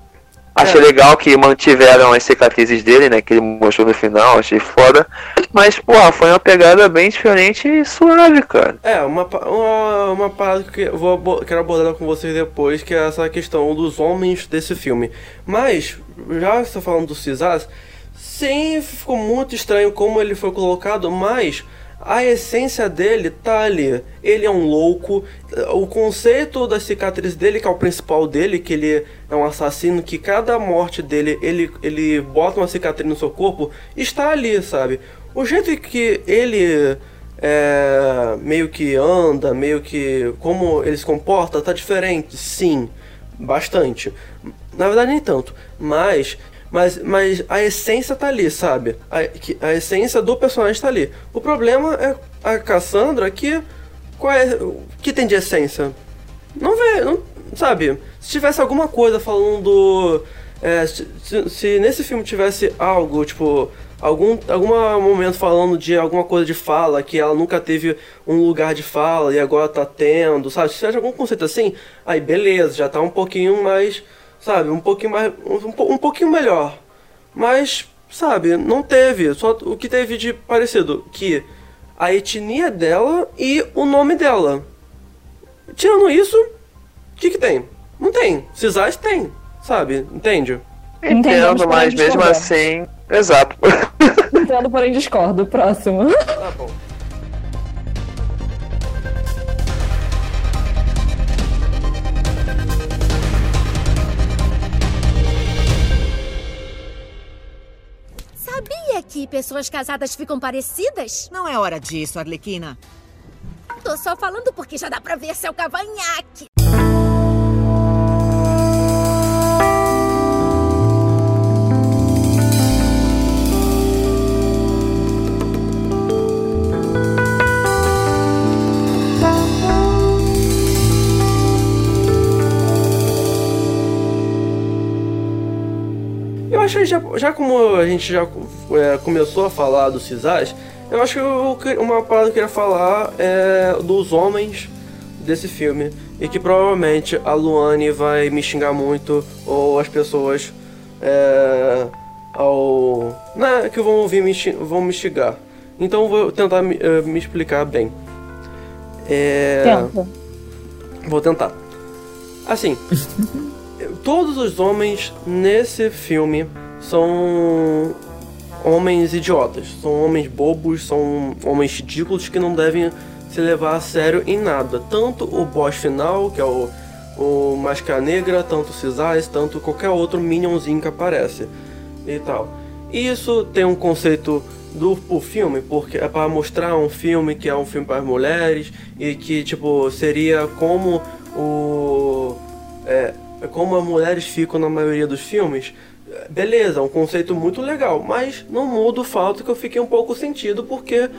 Achei É. legal que mantiveram as cicatrizes dele, né? Que ele mostrou no final, achei foda. Mas, porra, foi uma pegada bem diferente e suave, cara. É, uma, uma, uma parada que eu vou, quero abordar com vocês depois, que é essa questão dos homens desse filme. Mas, já que você tá falando do Cisas, sim, ficou muito estranho como ele foi colocado, mas a essência dele tá ali. Ele é um louco, o conceito das cicatrizes dele, que é o principal dele, que ele é um assassino, que cada morte dele, ele, ele bota uma cicatriz no seu corpo, está ali, sabe? O jeito que ele é, meio que anda, meio que como ele se comporta, tá diferente, sim, bastante. Na verdade nem tanto, mas mas, mas a essência tá ali, sabe? A, a essência do personagem tá ali. O problema é a Cassandra que qual é que tem de essência? Não vê, não, sabe? Se tivesse alguma coisa falando. é, se, se- se nesse filme tivesse algo, tipo. Algum, algum momento falando de alguma coisa de fala, que ela nunca teve um lugar de fala e agora tá tendo, sabe? Se tivesse algum conceito assim, aí beleza, já tá um pouquinho mais, sabe? Um pouquinho mais. Um, um pouquinho melhor. Mas, sabe, não teve. Só o que teve de parecido, que a etnia dela e o nome dela. Tirando isso, o que que tem? Não tem. Cisais tem, sabe? Entende? Entendo, mas mesmo assim. Exato. Entendo, porém discordo. Próximo. Tá bom. Que pessoas casadas ficam parecidas? Não é hora disso, Arlequina. Tô só falando porque já dá pra ver seu cavanhaque. Acho que já, já como a gente já é, começou a falar dos Cisais, eu acho que eu, uma parada que eu queria falar é dos homens desse filme. E que provavelmente a Luane vai me xingar muito, ou as pessoas é, ao. Né, que vão ouvir me, vão me xingar. Então vou tentar me, eh, me explicar bem. É, Tenta. Vou tentar. Assim, todos os homens nesse filme são homens idiotas, são homens bobos, são homens ridículos que não devem se levar a sério em nada. Tanto o boss final, que é o, o Máscara Negra, tanto o Cisais, tanto qualquer outro minionzinho que aparece e tal. E Isso tem um conceito do o filme, porque é para mostrar um filme que é um filme para mulheres e que tipo seria como o é, como as mulheres ficam na maioria dos filmes. Beleza, é um conceito muito legal, mas não muda o fato que eu fiquei um pouco sentido porque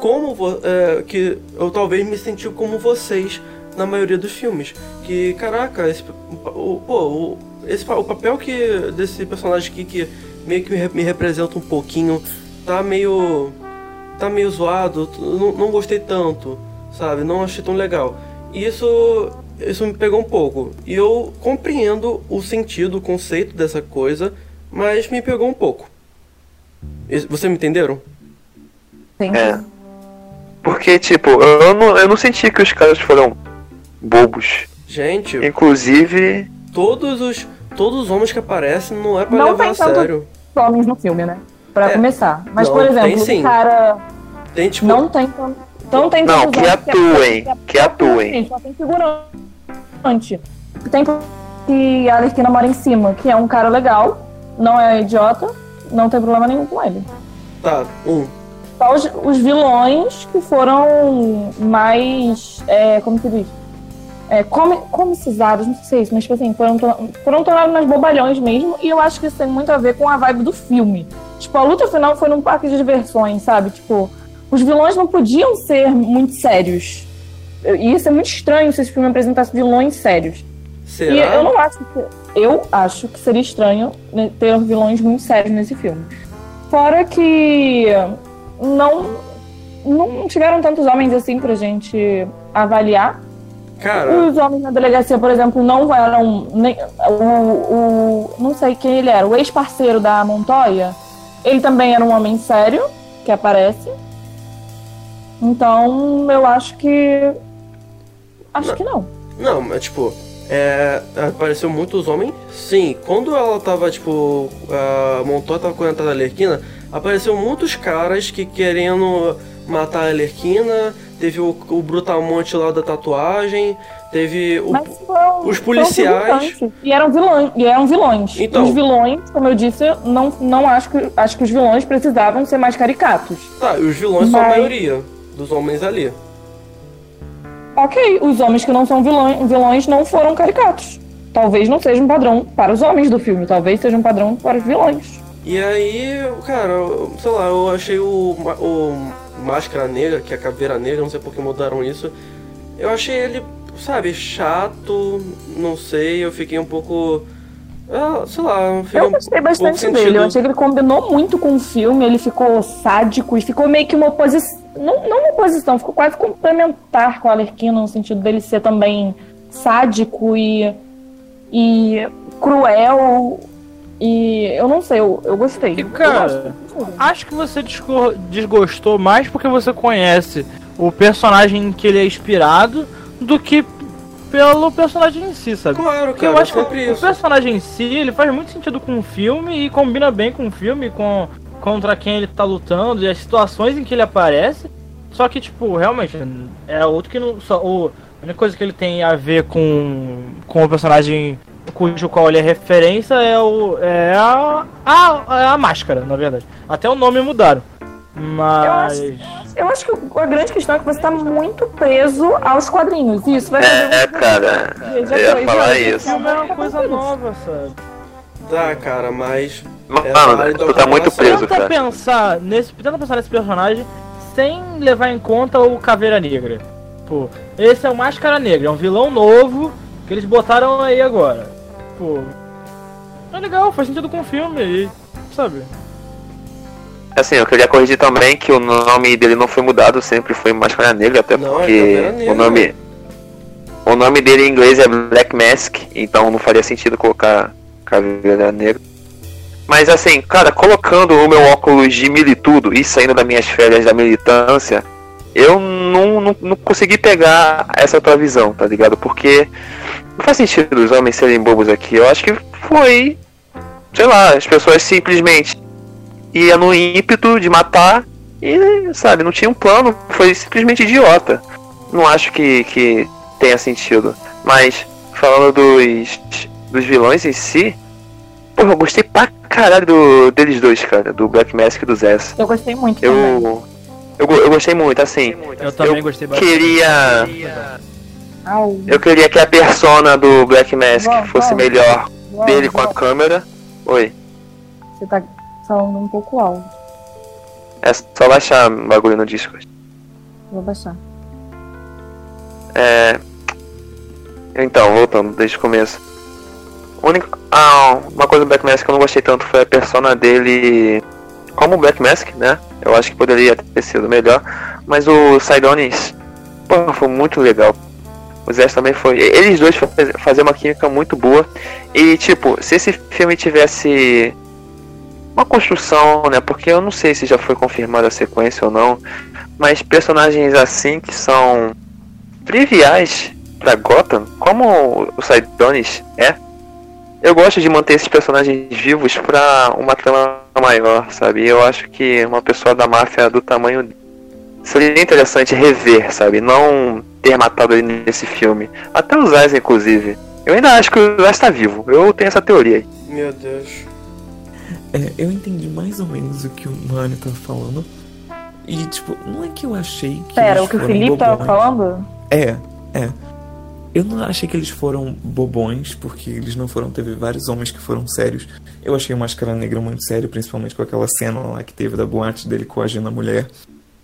como é, que eu talvez me senti como vocês na maioria dos filmes. Que caraca, esse, o, pô, o, esse, o papel que desse personagem aqui que meio que me, me representa um pouquinho tá meio tá meio zoado, não, não gostei tanto, sabe? Não achei tão legal. E isso isso me pegou um pouco. E eu compreendo o sentido, o conceito dessa coisa, mas me pegou um pouco. Vocês me entenderam? Sim. É. Porque, tipo, eu não, eu não senti que os caras foram bobos. Gente, Inclusive, todos os todos os homens que aparecem não é pra Não levar tem a sério. Homens no filme, né? Pra É. começar. Mas, Não, por tem exemplo, sim. o cara Tem tipo não tem tanto. Não tem Não, que atuem, a- que atuem. Gente, Só tem figurante. Tem que a Arlequina mora em cima, que é um cara legal, não é idiota, não tem problema nenhum com ele. tá, um. Só os, os vilões que foram mais. É, como se diz? É, come, comicizados, não sei se, mas tipo assim, foram, foram tornados mais bobalhões mesmo, e eu acho que isso tem muito a ver com a vibe do filme. Tipo, a luta final foi num parque de diversões, sabe? Tipo, os vilões não podiam ser muito sérios. E ia ser muito estranho se esse filme apresentasse vilões sérios. Será? E eu não acho que. Eu acho que seria estranho né, ter vilões muito sérios nesse filme. Fora que não, não tiveram tantos homens assim pra gente avaliar. Cara, Os homens na delegacia, por exemplo, não eram. Nem, o, o. Não sei quem ele era, o ex-parceiro da Montoya. Ele também era um homem sério, que aparece. Então, eu acho que. Acho que não. não, mas tipo, é, apareceu muitos homens? Sim. Quando ela tava, tipo, a Montoya tava correndo da Lerquina, apareceu muitos caras que querendo matar a Lerquina. Teve o, o Brutamonte lá da tatuagem. Teve o. Mas os policiais-. E eram vilões. E eram vilões. Então. Os vilões, como eu disse, não, não acho que. Acho que os vilões precisavam ser mais caricatos. Tá, e os vilões são a Mas- maioria dos homens ali. Ok, os homens que não são vilões, vilões não foram caricatos. Talvez não seja um padrão para os homens do filme, talvez seja um padrão para os vilões. E aí, cara, sei lá, eu achei o, o Máscara Negra, que é a Caveira Negra, não sei por que mudaram isso. Eu achei ele, sabe, chato, não sei, eu fiquei um pouco. ah, sei lá, eu fiquei Eu um gostei bastante sentido. dele. Eu achei que ele combinou muito com o filme, ele ficou sádico e ficou meio que uma oposição. Não, não uma oposição, ficou quase complementar com o Alerquino, no sentido dele ser também sádico e, e cruel. E eu não sei, eu, eu gostei. E, Eu cara, gosto. Acho que você desgo- desgostou mais porque você conhece o personagem em que ele é inspirado do que pelo personagem em si, sabe? Claro, Porque eu acho que o isso. personagem em si, ele faz muito sentido com o filme e combina bem com o filme, com contra quem ele tá lutando e as situações em que ele aparece. Só que, tipo, realmente, é outro que não. Só, o, a única coisa que ele tem a ver com, com o personagem cujo qual ele é referência é, o, é a, a, é a máscara, na verdade. Até o nome mudaram. Mas. Eu acho que a grande questão é que você tá muito preso aos quadrinhos. Isso vai fazer é, cara, veja eu ia falar isso. é uma coisa nova, sabe? Tá, cara, mas. Mano, é válido tu tá muito preso, Tenta cara. pensar nesse, tenta pensar nesse personagem sem levar em conta o Caveira Negra. Pô, esse é o Máscara Negra, é um vilão novo que eles botaram aí agora. Pô, é legal, faz sentido com o filme e, sabe? Assim, eu queria corrigir também que o nome dele não foi mudado, sempre foi Máscara Negra, até Não, é porque Negra. o nome. O nome dele em inglês é Black Mask, então não faria sentido colocar Caveira Negra. Mas assim, cara, colocando o meu óculos de militudo e saindo das minhas férias da militância, eu não, não, não consegui pegar essa outra visão, tá ligado? Porque não faz sentido os homens serem bobos aqui. Eu acho que foi, sei lá, as pessoas simplesmente ia no ímpeto de matar e, sabe, não tinha um plano, foi simplesmente idiota. Não acho que, que tenha sentido. Mas, falando dos, dos vilões em si, Porra, eu gostei pra caralho do, deles dois, cara. Do Black Mask e do Zess. Eu gostei muito também. Eu, eu, eu gostei muito, assim. Eu também eu gostei bastante. queria. Eu queria que a persona do Black Mask fosse melhor dele com a câmera. Oi. Você tá falando um pouco alto. É só baixar o bagulho no Discord. Vou baixar. É. Então, voltando desde o começo. Única... Ah, uma coisa do Black Mask que eu não gostei tanto foi a persona dele como Black Mask, né? Eu acho que poderia ter sido melhor. Mas o Sidonis, pô, foi muito legal. O Zé também foi. Eles dois faz- faziam uma química muito boa. E, tipo, se esse filme tivesse uma construção, né? Porque eu não sei se já foi confirmada a sequência ou não. Mas personagens assim que são triviais pra Gotham, como o Sidonis é, eu gosto de manter esses personagens vivos pra uma trama maior, sabe? Eu acho que uma pessoa da máfia do tamanho seria interessante rever, sabe? Não ter matado ele nesse filme. Até o Zaz, inclusive. Eu ainda acho que o Zaz tá vivo. Eu tenho essa teoria aí. Meu Deus. É, eu entendi mais ou menos o que o Mano tava falando. E, tipo, não é que eu achei que. Pera, o que o Felipe tava bobões. falando? É, é. Eu não achei que eles foram bobões, porque eles não foram. Teve vários homens que foram sérios. Eu achei o Máscara Negra muito sério, principalmente com aquela cena lá que teve da boate dele coagindo a mulher.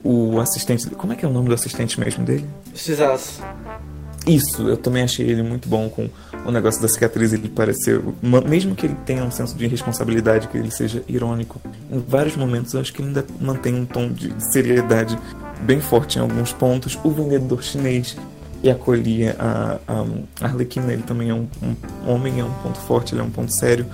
O assistente. Como é que é o nome do assistente mesmo dele? Precisasse. Isso, eu também achei ele muito bom com o negócio da cicatriz. Ele pareceu, mesmo que ele tenha um senso de responsabilidade, que ele seja irônico, em vários momentos eu acho que ele ainda mantém um tom de seriedade bem forte em alguns pontos. O vendedor chinês que acolhia a, a Arlequina, ele também é um, um homem, é um ponto forte, ele é um ponto sério.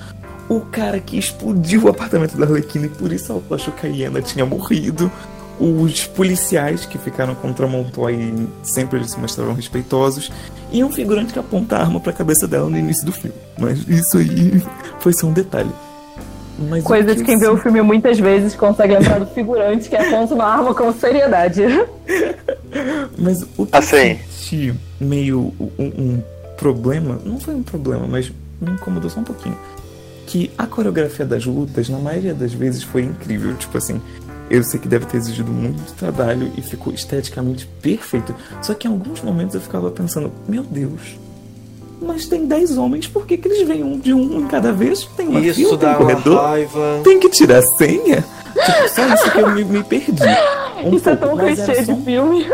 O cara que explodiu o apartamento da Arlequina e por isso ela achou que a Hiena tinha morrido os policiais que ficaram contra a Montoya e sempre eles se mostraram respeitosos, e um figurante que aponta a arma pra cabeça dela no início do filme. Mas isso aí foi só um detalhe. Mas Coisa que de quem vê o filme muitas vezes consegue lembrar do figurante que aponta uma arma com seriedade. Mas o que Assim. eu senti meio um, um problema, não foi um problema, mas me incomodou só um pouquinho. Que a coreografia das lutas, na maioria das vezes, foi incrível. Tipo assim, eu sei que deve ter exigido muito trabalho e ficou esteticamente perfeito. Só que em alguns momentos eu ficava pensando, meu Deus. Mas tem 10 homens, por que, que eles vêm um de um em cada vez? Tem uma Isso fila, tem dá um uma corredor. raiva. Tem que tirar a senha? Tipo, só isso que eu me, me perdi. Um Isso é pouco, tão mas era clichê só de filme.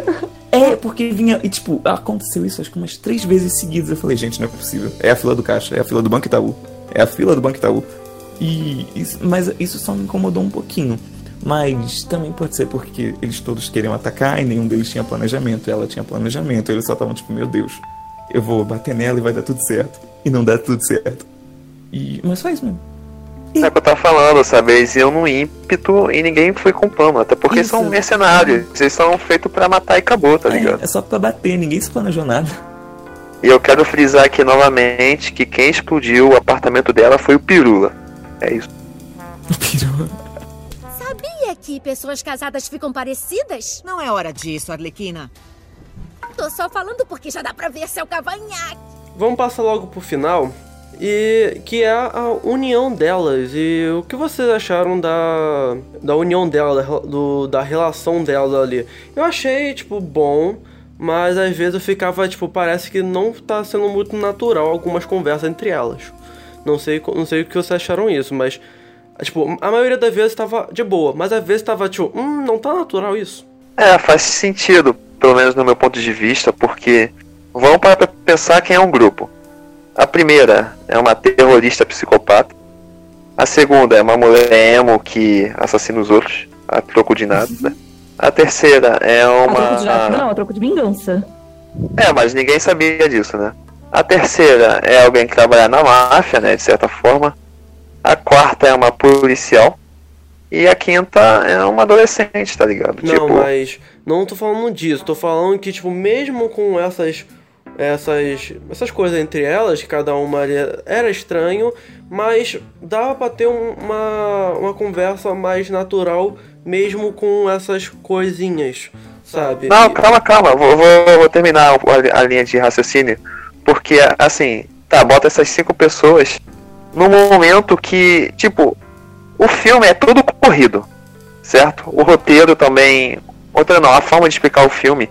é, porque vinha. E tipo, aconteceu isso acho que umas três vezes seguidas. Eu falei, gente, não é possível. É a fila do caixa, é a fila do Banco Itaú. É a fila do Banco Itaú. E. Isso, mas isso só me incomodou um pouquinho. Mas também pode ser porque eles todos queriam atacar e nenhum deles tinha planejamento. Ela tinha planejamento. Eles só estavam tipo, meu Deus, eu vou bater nela e vai dar tudo certo. E não dá tudo certo. E, mas só isso mesmo. É o que eu tava falando, sabe? Eles iam no ímpeto e ninguém foi com plano. Até porque Isso. são mercenários. Eles são feitos pra matar e acabou, tá ligado? É, é só pra bater, ninguém se planejou nada. E eu quero frisar aqui novamente que quem explodiu o apartamento dela foi o Pirula. É isso. Pirou. Sabia que pessoas casadas ficam parecidas? Não é hora disso, Arlequina. Tô só falando porque já dá pra ver seu cavanhaque. Vamos passar logo pro final. E que é a união delas. E o que vocês acharam da, da união dela, da, do, da relação dela ali? Eu achei, tipo, bom, mas às vezes eu ficava, tipo, parece que não tá sendo muito natural algumas conversas entre elas. Não sei, não sei o que vocês acharam isso, mas, tipo, a maioria das vezes tava de boa, mas às vezes tava, tipo, hum, não tá natural isso. É, faz sentido, pelo menos no meu ponto de vista, porque vamos para pra pensar quem é um grupo. A primeira é uma terrorista psicopata. A segunda é uma mulher emo que assassina os outros a troco de nada. A terceira é A troco de nada, uma. não, a troco de vingança. É, mas ninguém sabia disso, né? A terceira é alguém que trabalha na máfia, né? De certa forma. A quarta é uma policial. E a quinta é uma adolescente, tá ligado? Não, tipo, mas não tô falando disso, tô falando que, tipo, mesmo com essas. Essas, essas coisas entre elas, cada uma era estranho, mas dava pra ter um- uma, uma conversa mais natural, mesmo com essas coisinhas, sabe? Não, calma, calma. Vou, vou, vou terminar a, a linha de raciocínio. Porque, assim, tá, bota essas cinco pessoas num momento que, tipo, o filme é todo corrido, certo? O roteiro também. Outra não, a forma de explicar o filme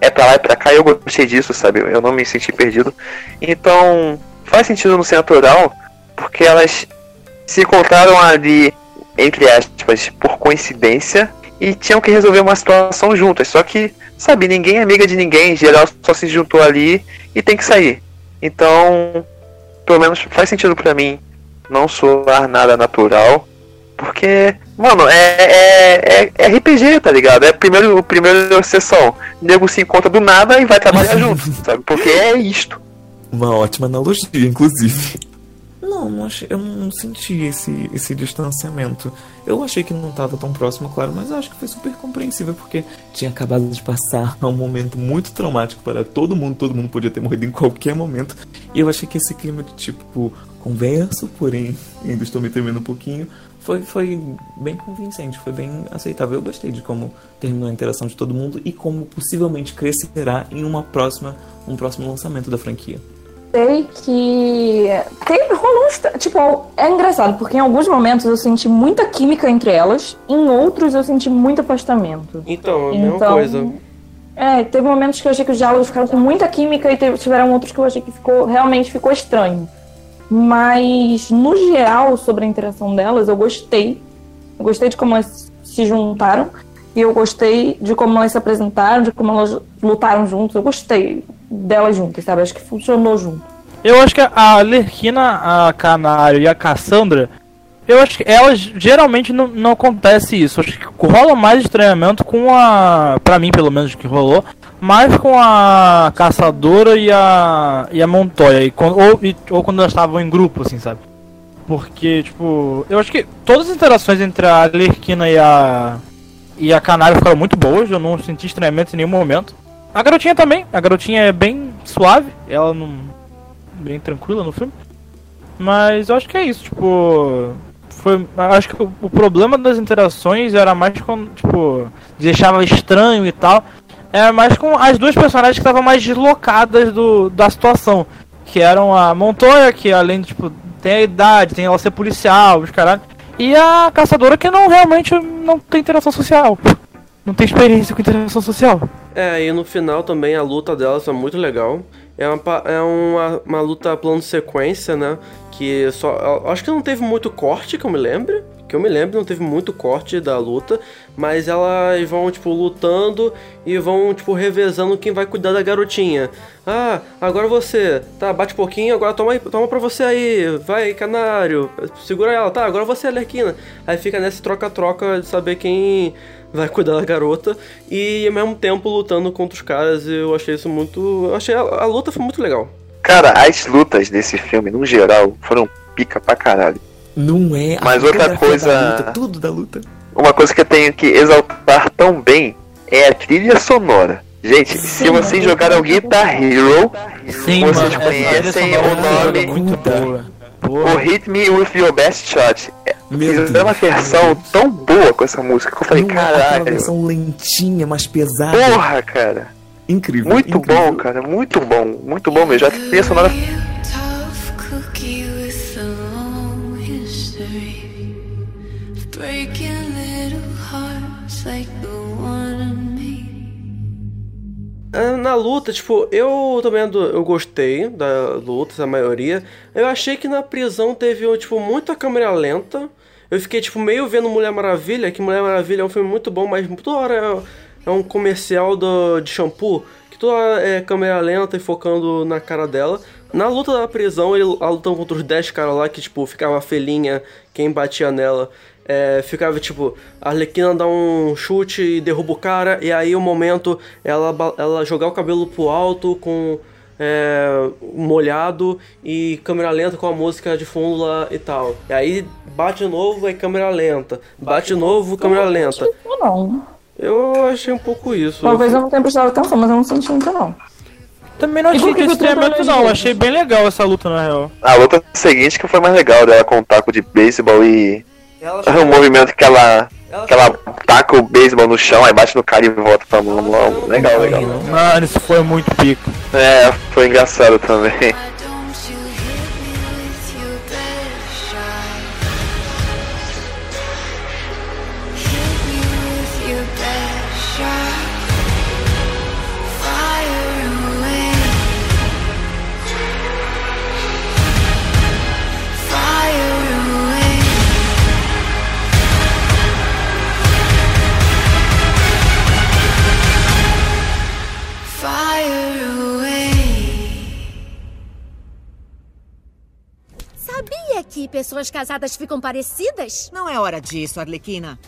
é pra lá e pra cá e eu gostei disso, sabe? Eu não me senti perdido. Então, faz sentido não ser natural, porque elas se encontraram ali, entre aspas, por coincidência e tinham que resolver uma situação juntas. Só que, sabe, ninguém é amiga de ninguém, em geral só se juntou ali e tem que sair. Então, pelo menos faz sentido pra mim não soar nada natural. Porque, mano, é, é, é, é RPG, tá ligado? É primeiro, primeira sessão. O nego se encontra do nada e vai trabalhar junto, sabe? Porque é isto. Uma ótima analogia, inclusive. Não, não achei, eu não senti esse, esse distanciamento. Eu achei que não estava tão próximo, claro, mas eu acho que foi super compreensível, porque tinha acabado de passar um momento muito traumático para todo mundo, todo mundo podia ter morrido em qualquer momento. E eu achei que esse clima de tipo, converso, porém ainda estou me tremendo um pouquinho, foi, foi bem convincente, foi bem aceitável. Eu gostei de como terminou a interação de todo mundo e como possivelmente crescerá em uma próxima, um próximo lançamento da franquia sei que teve, rolou tipo, é engraçado, porque em alguns momentos eu senti muita química entre elas, em outros eu senti muito afastamento. Então, a mesma Então, coisa. É, teve momentos que eu achei que os diálogos ficaram com muita química e teve- tiveram outros que eu achei que ficou realmente ficou estranho. Mas no geral, sobre a interação delas, eu gostei. Eu gostei de como elas se juntaram e eu gostei de como elas se apresentaram, de como elas lutaram juntos. Eu gostei delas juntas, sabe? Acho que funcionou junto. Eu acho que a Lerquina, a Canário e a Cassandra, eu acho que elas geralmente não, não acontece isso. Acho que rola mais estranhamento com a. Pra mim, pelo menos, que rolou. Mais com a Caçadora e a. e a Montoya. E, quando- ou, e- ou quando elas estavam em grupo, assim, sabe? Porque, tipo. Eu acho que todas as interações entre a Lerquina e a. e a Canário ficaram muito boas. Eu não senti estranhamento em nenhum momento. A garotinha também. A garotinha é bem suave. Ela não bem tranquila no filme. Mas eu acho que é isso, tipo. Foi, acho que o, o problema das interações era mais quando, tipo, deixava estranho e tal. Era mais com as duas personagens que estavam mais deslocadas do, da situação. Que eram a Montoya, que além de, tipo, tem a idade, tem ela ser policial, os caralho. E a caçadora que não realmente não tem interação social. Não tem experiência com interação social. É, e no final também a luta delas é muito legal. É uma, é uma, uma luta plano sequência, né? Que só. Acho que não teve muito corte, que eu me lembre. Que eu me lembro, não teve muito corte da luta. Mas elas vão, tipo, lutando e vão, tipo, revezando quem vai cuidar da garotinha. Ah, agora você. Tá, bate pouquinho, agora toma, toma pra você aí. Vai, canário. Segura ela. Tá, agora você, Lerquina. Aí fica nesse troca-troca de saber quem vai cuidar da garota e ao mesmo tempo lutando contra os caras. e Eu achei isso muito. Eu achei a, a luta foi muito legal. Cara, as lutas desse filme, no geral, foram pica pra caralho. Não é a Mas outra coisa- da luta, tudo da luta. Uma coisa que eu tenho que exaltar tão bem é a trilha sonora. Gente, se vocês jogaram Guitar Hero, Sim, vocês mano, conhecem o é nome muito boa. O Porra. Hit Me With Your Best Shot. É, Meu Fizeram uma Deus. versão tão boa com essa música que eu falei, Não caralho. versão lentinha, mais pesada. Porra, cara. Incrível. Muito incrível. bom, cara. Muito bom. Muito bom mesmo. A trilha sonora Na luta, tipo, eu também ando- eu gostei da luta, a maioria. Eu achei que na prisão teve, tipo, muita câmera lenta. Eu fiquei, tipo, meio vendo Mulher Maravilha, que Mulher Maravilha é um filme muito bom, mas toda hora é, é um comercial do, de shampoo, que toda hora é câmera lenta e focando na cara dela. Na luta da prisão, ele a lutando contra os 10 caras lá, que, tipo, ficava felinha, quem batia nela. É, ficava tipo, a Arlequina dá um chute e derruba o cara, e aí o momento ela, ela jogar o cabelo pro alto com é, molhado e câmera lenta com a música de fundo lá e tal. E aí bate de novo, aí câmera lenta. Bate de novo, câmera lenta. Ou não. Eu achei um pouco isso. Talvez eu não tenha prestado atenção, mas eu não senti muito, não. Também não achei Trevor não, não achei bem legal essa luta na real. A luta seguinte que foi mais legal dela com o taco de beisebol e. o movimento que ela. Que ela taca o beisebol no chão, aí bate no cara e volta pra mão. mão. Legal, legal. Mano, isso foi muito pico. É, foi engraçado também. que pessoas casadas ficam parecidas? Não é hora disso, Arlequina.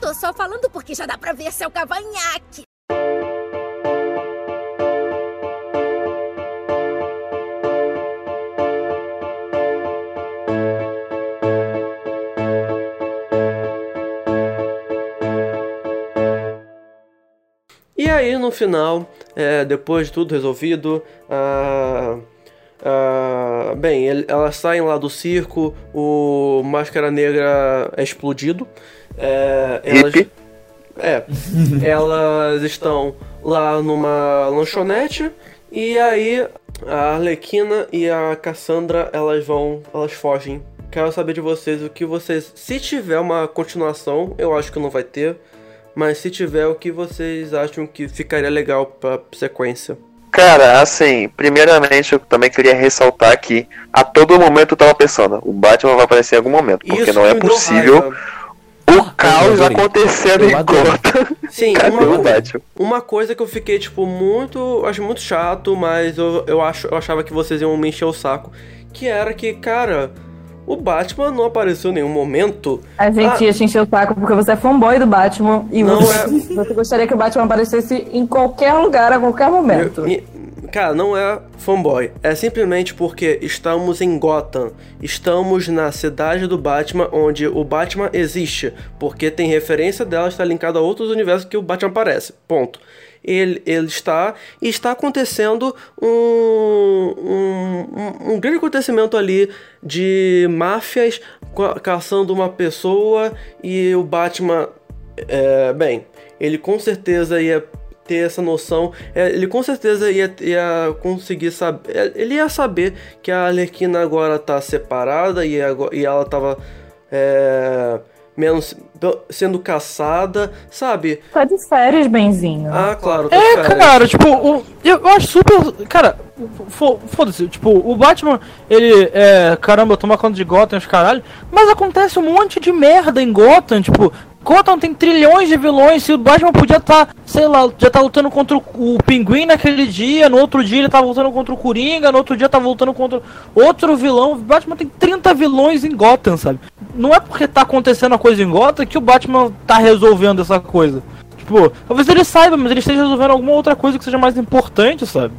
Tô só falando porque já dá pra ver seu cavanhaque. E aí, no final, é, depois de tudo resolvido, a- a- bem, ele- elas saem lá do circo, o Máscara Negra é explodido. É, elas, é, elas estão lá numa lanchonete e aí a Arlequina e a Cassandra elas vão, elas fogem. Quero saber de vocês o que vocês, se tiver uma continuação, eu acho que não vai ter, mas se tiver, o que vocês acham que ficaria legal pra sequência? Cara, assim, primeiramente eu também queria ressaltar que a todo momento eu tava pensando, o Batman vai aparecer em algum momento, porque Isso não é possível raiva. o caos adorei. acontecendo em. Gotham. Sim, Cadê uma, o Batman? uma coisa que eu fiquei, tipo, muito. Acho muito chato, mas eu, eu, acho, eu achava que vocês iam me encher o saco. Que era que, cara, o Batman não apareceu em nenhum momento. A gente Ah. ia te encher o saco porque você é fanboy do Batman e Não você, você gostaria que o Batman aparecesse em qualquer lugar, a qualquer momento. Eu- cara, não é fanboy. É simplesmente porque estamos em Gotham. Estamos na cidade do Batman, onde o Batman existe. Porque tem referência dela, está linkada a outros universos que o Batman aparece. Ponto. Ele, ele está. E está acontecendo um, um, um, um grande acontecimento ali de máfias ca- caçando uma pessoa e o Batman é, bem, ele com certeza ia ter essa noção, é, ele com certeza ia, ia conseguir saber, ele ia saber que a Arlequina agora tá separada e, agora, e ela tava é, menos sendo caçada, sabe? Tá de férias, benzinho. Ah, claro, tá de É, cara, tipo, o- eu, eu acho super. Cara, fo- foda-se, tipo, o Batman, ele, é, caramba, toma conta de Gotham, os caralho, mas acontece um monte de merda em Gotham, tipo, Gotham tem trilhões de vilões, se o Batman podia estar, sei lá, já tá lutando contra o, Pinguim naquele dia, no outro dia ele tá lutando contra o Coringa, no outro dia tá lutando contra outro vilão, o Batman tem 30 vilões em Gotham, sabe? Não é porque tá acontecendo a coisa em Gotham que o Batman tá resolvendo essa coisa. Tipo, talvez ele saiba, mas ele esteja resolvendo alguma outra coisa que seja mais importante, sabe?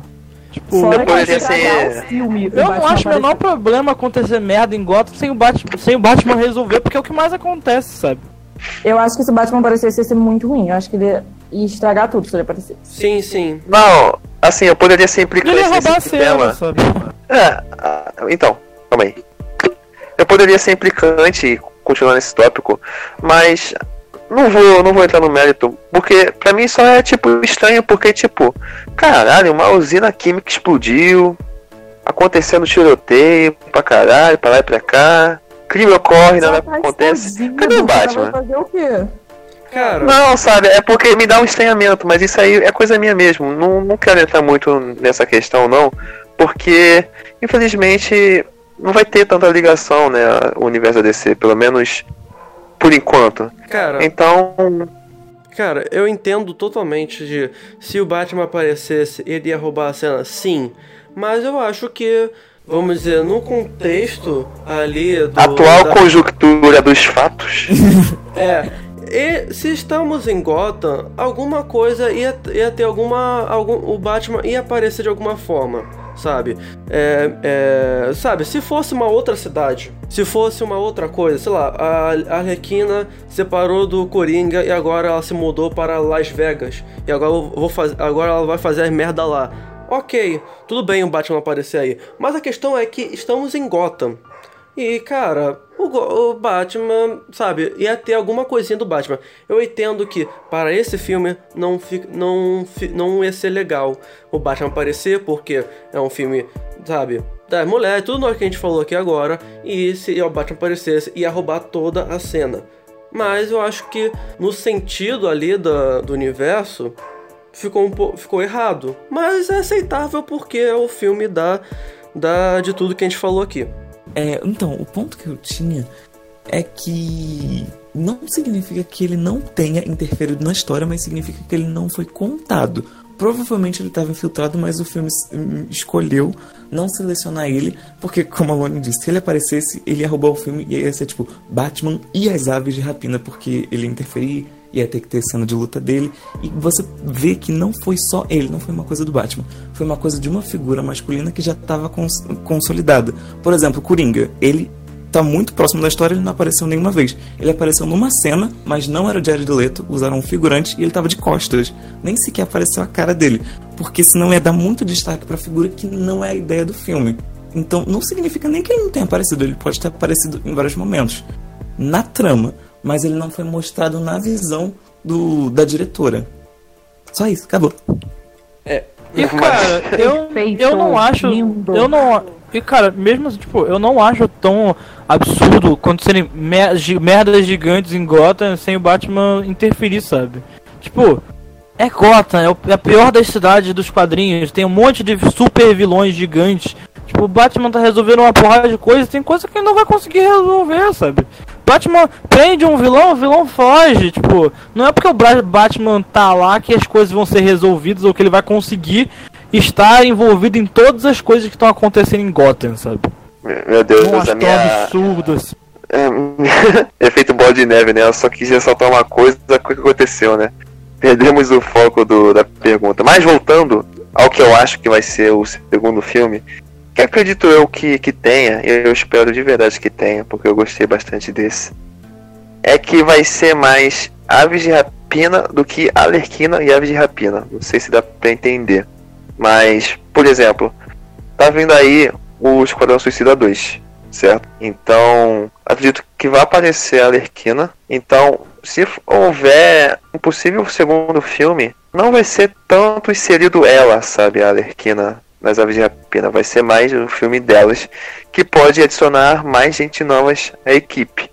Tipo, Fora que poderia ser- filme. eu não Batman acho o menor problema acontecer merda em Gotham sem o, Batman, sem o Batman resolver, porque é o que mais acontece, sabe? Eu acho que se o Batman aparecesse ia ser muito ruim. Eu acho que ele ia estragar tudo se ele aparecesse. Sim, sim. Não, assim, eu poderia ser Ele implicante nesse cena, sabe? É, ah, então, calma aí. Eu poderia ser implicante e continuar nesse tópico, mas não vou, não vou entrar no mérito, porque pra mim só é tipo estranho, porque tipo, caralho, uma usina química explodiu, acontecendo tiroteio pra caralho, pra lá e pra cá, crime ocorre, nada Ela tá acontece. sozinha, Cadê o Batman? fazer o quê? Cara, Não, sabe, é porque me dá um estranhamento, mas isso aí é coisa minha mesmo. Não, não quero entrar muito nessa questão, não, porque, infelizmente, não vai ter tanta ligação, né, o universo DC, pelo menos por enquanto. cara. Então, Cara, eu entendo totalmente de se o Batman aparecesse, ele ia roubar a cena, sim. Mas eu acho que, vamos dizer, no contexto ali do. atual da- conjuntura dos fatos. É. E se estamos em Gotham, alguma coisa ia, ia ter alguma. Algum, o Batman ia aparecer de alguma forma, sabe? É, é, sabe, se fosse uma outra cidade, se fosse uma outra coisa, sei lá, a Arlequina separou do Coringa e agora ela se mudou para Las Vegas. E agora, eu vou fazer, agora ela vai fazer as merda lá. Ok, tudo bem o Batman aparecer aí. Mas a questão é que estamos em Gotham. E, cara, o, o Batman, sabe, ia ter alguma coisinha do Batman. Eu entendo que para esse filme não, fi, não, fi- não ia ser legal o Batman aparecer, porque é um filme, sabe, da mulher, tudo nós que a gente falou aqui agora. E se o Batman aparecesse, ia roubar toda a cena. Mas eu acho que no sentido ali do universo, ficou, um po- ficou errado. Mas é aceitável porque é o filme da, da, de tudo que a gente falou aqui. É, então, o ponto que eu tinha é que não significa que ele não tenha interferido na história, mas significa que ele não foi contado. provavelmente ele estava infiltrado, mas o filme hum, escolheu não selecionar ele, porque, como a Lauren disse, se ele aparecesse, ele ia roubar o filme e ia ser tipo Batman e as aves de rapina, porque ele interferir, ia ter que ter cena de luta dele. E você vê que não foi só ele, não foi uma coisa do Batman, foi uma coisa de uma figura masculina que já estava cons consolidada. Por exemplo, Coringa, ele tá muito próximo da história, ele não apareceu nenhuma vez. Ele apareceu numa cena, mas não era o Jared Leto, usaram um figurante e ele tava de costas. Nem sequer apareceu a cara dele, porque senão ia dar muito destaque pra figura que não é a ideia do filme. Então não significa nem que ele não tenha aparecido, ele pode ter aparecido em vários momentos na trama, mas ele não foi mostrado na visão do da diretora. Só isso, acabou. E cara, eu, eu não acho. Eu não. E cara, mesmo assim, tipo, eu não acho tão absurdo acontecerem mer merdas gigantes em Gotham sem o Batman interferir, sabe? Tipo, é Gotham, é, o- é a pior das cidades dos quadrinhos, tem um monte de super vilões gigantes. Tipo, o Batman tá resolvendo uma porrada de coisas, tem coisa que ele não vai conseguir resolver, sabe? Batman prende um vilão, o vilão foge, tipo, não é porque o Batman tá lá que as coisas vão ser resolvidas ou que ele vai conseguir estar envolvido em todas as coisas que estão acontecendo em Gotham, sabe? Meu Deus, Não Deus, acho a tão minha. absurdo assim. É, efeito bola de neve, né? Eu só quis ressaltar uma coisa o que aconteceu, né? Perdemos o foco do, da pergunta. Mas voltando ao que eu acho que vai ser o segundo filme, que acredito eu que, que tenha, eu espero de verdade que tenha, porque eu gostei bastante desse, é que vai ser mais Aves de Rapina do que Alerquina e Aves de Rapina. Não sei se dá pra entender. Mas, por exemplo, tá vindo aí o Esquadrão Suicida 2, certo? Então, acredito que vai aparecer a Alerquina. Então, se houver um possível segundo filme, não vai ser tanto inserido ela, sabe, a Alerquina nas Aves de Rapina. Vai ser mais o filme delas, que pode adicionar mais gente novas à equipe.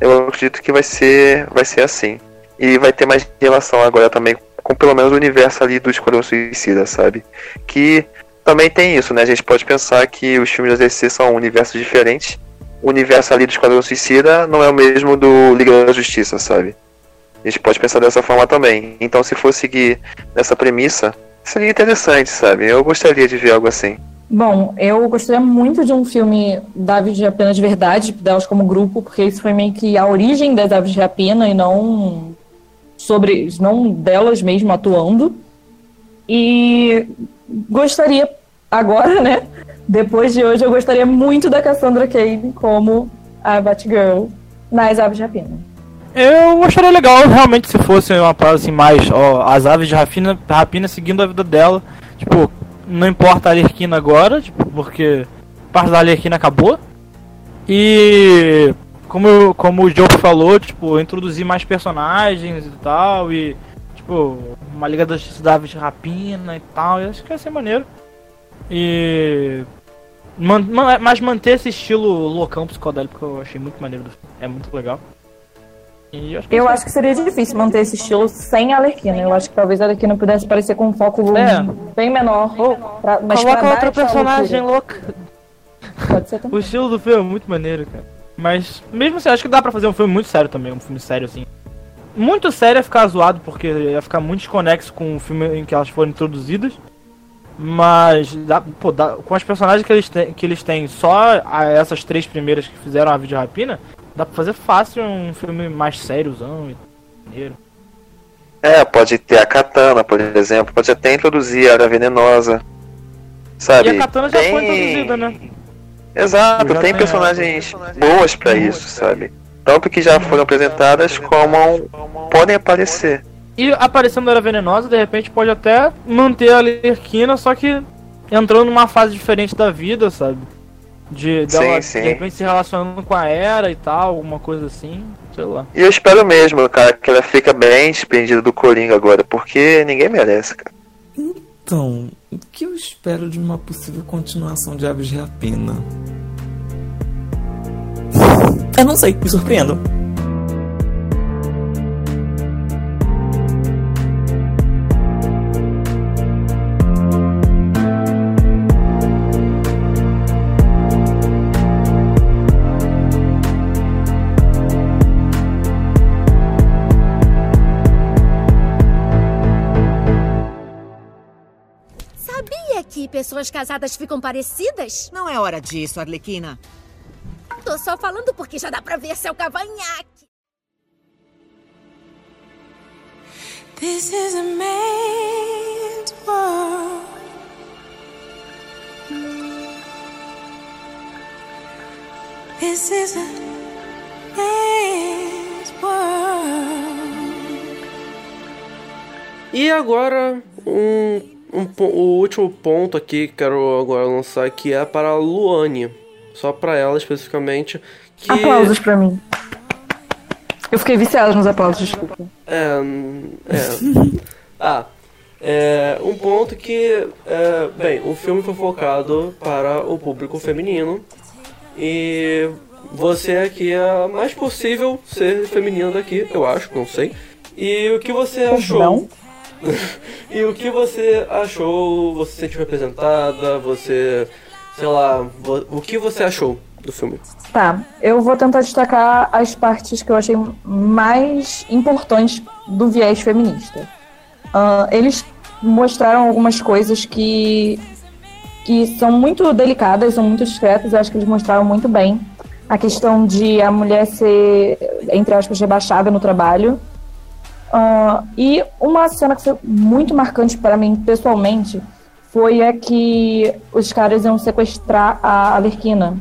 Eu acredito que vai ser, vai ser assim. E vai ter mais relação agora também com pelo menos o universo ali do Esquadrão Suicida, sabe? Que também tem isso, né? A gente pode pensar que os filmes da DC são universos diferentes. O universo ali do Esquadrão Suicida não é o mesmo do Liga da Justiça, sabe? A gente pode pensar dessa forma também. Então, se for seguir nessa premissa, seria interessante, sabe? Eu gostaria de ver algo assim. Bom, eu gostaria muito de um filme da Aves de Rapina de verdade, delas como grupo, porque isso foi meio que a origem das Aves de Rapina e não sobre, não delas mesmo atuando. E gostaria agora, né? Depois de hoje, eu gostaria muito da Cassandra Cain como a Batgirl nas Aves de Rapina. Eu acharia legal realmente se fosse uma parada assim mais, ó, as aves de rapina, rapina seguindo a vida dela. Tipo, não importa a Alerquina agora, tipo, porque parte da Alerquina acabou. E como, como o Joe falou, tipo, introduzir mais personagens e tal, e tipo, uma Liga da Justiça da Aves de Rapina e tal, eu acho que ia ser maneiro. E. Mas manter esse estilo loucão psicodélico eu achei muito maneiro. É muito legal. E acho que Eu vai acho que seria difícil manter esse estilo sem a Arlequina. Eu acho que talvez a Arlequina pudesse parecer com um foco É. bem menor. pra- mas Coloca essa personagem louca. Pode ser também. O estilo do filme é muito maneiro, cara. Mas, mesmo assim, acho que dá pra fazer um filme muito sério também, um filme sério assim. Muito sério é ficar zoado, porque ia ficar muito desconexo com o filme em que elas foram introduzidas. Mas, dá, pô, dá- com as personagens que eles, têm, que eles têm, só essas três primeiras que fizeram a vídeo rapina, dá pra fazer fácil um filme mais sériozão e maneiro. É, pode ter a Katana, por exemplo, pode até introduzir a Era Venenosa. Sabe? E a Katana já foi Tem- introduzida, né? Exato, tem tem personagens boas pra isso, sabe? Tanto que já foram apresentadas como podem aparecer. E aparecendo a Era Venenosa, de repente pode até manter a Lerquina, só que entrando numa fase diferente da vida, sabe? De, dela, sim. de repente se relacionando com a Era e tal, alguma coisa assim, sei lá. E eu espero mesmo, cara, que ela fica bem despendida do Coringa agora, porque ninguém merece, cara. Então, o que eu espero de uma possível continuação de Aves de Rapina? Eu não sei, me surpreendam. Pessoas casadas ficam parecidas? Não é hora disso, Arlequina. Tô só falando porque já dá pra ver seu cavanhaque. This is a man's world. This is a man's world. E agora, um, um o último ponto aqui que quero agora lançar que é para a Luane. Só para ela especificamente. Que Aplausos pra mim. Eu fiquei viciada nos aplausos, desculpa. É. é. ah. É, um ponto que. É, bem, o filme foi focado para o público feminino. E você aqui é a mais possível ser feminina daqui, eu acho, não sei. E o que você achou? Não. e o que você achou? Você se sentiu representada? Você. Sei lá, o que você achou do filme? Tá, eu vou tentar destacar as partes que eu achei mais importantes do viés feminista. Ah, eles mostraram algumas coisas que, que são muito delicadas, são muito discretas, eu acho que eles mostraram muito bem. A questão de a mulher ser, entre aspas, rebaixada no trabalho. Ah, e uma cena que foi muito marcante para mim, pessoalmente, foi a que os caras iam sequestrar a Alerquina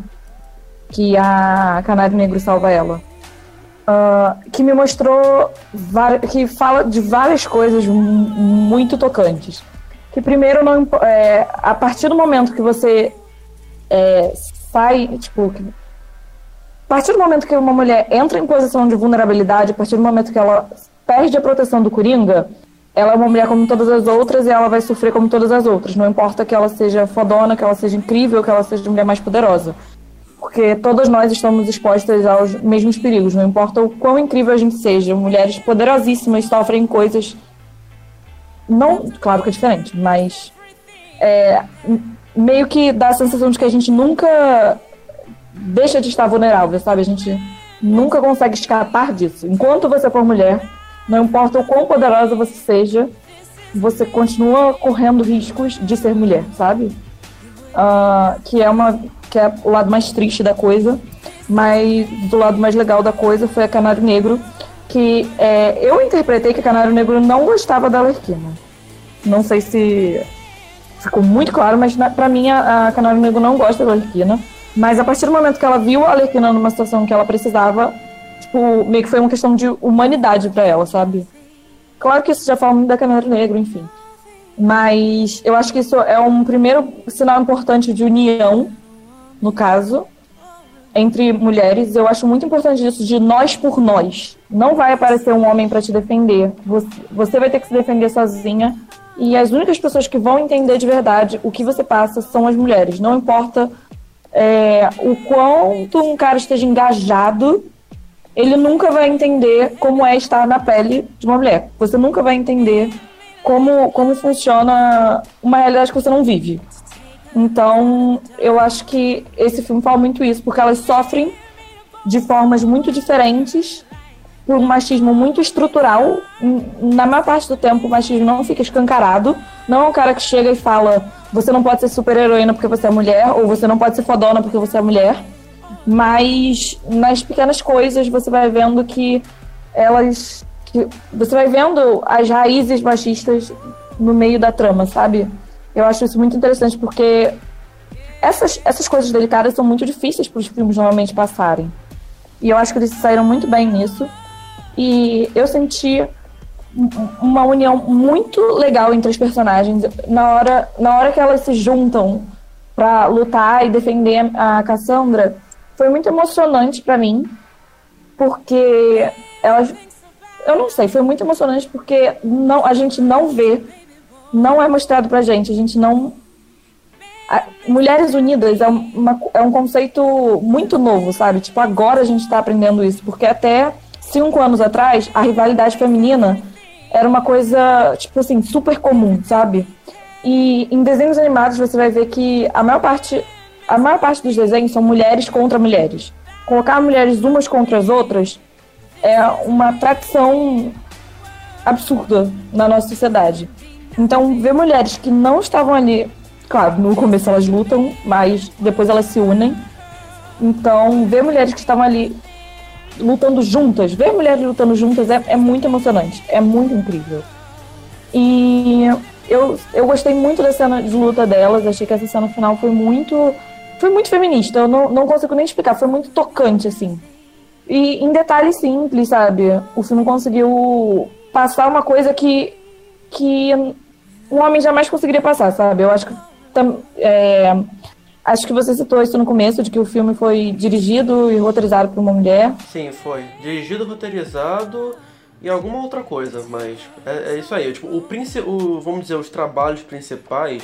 que a Canário Negro salva ela. Ah, que me mostrou, que fala de várias coisas mu- muito tocantes. Que primeiro, não, é, a partir do momento que você é, sai, tipo, a partir do momento que uma mulher entra em posição de vulnerabilidade, a partir do momento que ela perde a proteção do Coringa, ela é uma mulher como todas as outras e ela vai sofrer como todas as outras. Não importa que ela seja fodona, que ela seja incrível, que ela seja a mulher mais poderosa. Porque todas nós estamos expostas aos mesmos perigos, não importa o quão incrível a gente seja. Mulheres poderosíssimas sofrem coisas. Não, claro que é diferente, mas. é, meio que dá a sensação de que a gente nunca deixa de estar vulnerável, sabe? A gente nunca consegue escapar disso. Enquanto você for mulher, não importa o quão poderosa você seja, você continua correndo riscos de ser mulher, sabe? Ah, que é uma que é o lado mais triste da coisa, mas do lado mais legal da coisa foi a Canário Negro, que é, eu interpretei que a Canário Negro não gostava da Alerquina. Não sei se ficou muito claro, mas na, pra mim a, a Canário Negro não gosta da Alerquina. Mas a partir do momento que ela viu a Alerquina numa situação que ela precisava, tipo, meio que foi uma questão de humanidade pra ela, sabe? Claro que isso já fala muito da Canário Negro, enfim. Mas eu acho que isso é um primeiro sinal importante de união, no caso, entre mulheres. Eu acho muito importante isso de nós por nós. Não vai aparecer um homem para te defender. Você vai ter que se defender sozinha. E as únicas pessoas que vão entender de verdade o que você passa são as mulheres. Não importa é, o quanto um cara esteja engajado, ele nunca vai entender como é estar na pele de uma mulher. Você nunca vai entender como, como funciona uma realidade que você não vive. Então, eu acho que esse filme fala muito isso, porque elas sofrem de formas muito diferentes por um machismo muito estrutural. Na maior parte do tempo, o machismo não fica escancarado. Não é um cara que chega e fala: você não pode ser super-heroína porque você é mulher, ou você não pode ser fodona porque você é mulher. Mas nas pequenas coisas você vai vendo que elas. Que você vai vendo as raízes machistas no meio da trama, sabe? Eu acho isso muito interessante porque essas, essas coisas delicadas são muito difíceis para os filmes normalmente passarem. E eu acho que eles saíram muito bem nisso. E eu senti um- uma união muito legal entre as personagens. Na hora, na hora que elas se juntam para lutar e defender a Cassandra, foi muito emocionante para mim, porque elas. Eu não sei, foi muito emocionante porque não, a gente não vê, não é mostrado pra gente, a gente não. a- Mulheres Unidas é, uma, é um conceito muito novo, sabe? Tipo, agora a gente tá aprendendo isso, porque até cinco anos atrás, a rivalidade feminina era uma coisa, tipo assim, super comum, sabe? E em desenhos animados você vai ver que a maior parte, a maior parte dos desenhos são mulheres contra mulheres. Colocar mulheres umas contra as outras é uma tradição absurda na nossa sociedade. Então, ver mulheres que não estavam ali Claro, no começo elas lutam, mas depois elas se unem. Então, ver mulheres que estavam ali lutando juntas, ver mulheres lutando juntas é, é muito emocionante, é muito incrível. E eu, eu gostei muito da cena de luta delas, achei que essa cena final foi muito. Foi muito feminista, eu não, não consigo nem explicar, foi muito tocante, assim. E em detalhes simples, sabe? O filme conseguiu passar uma coisa que, que um homem jamais conseguiria passar, sabe? Eu acho que. É, acho que você citou isso no começo, de que o filme foi dirigido e roteirizado por uma mulher. Sim, foi. Dirigido, roteirizado e alguma outra coisa, mas é, é isso aí. Tipo, o, o vamos dizer, os trabalhos principais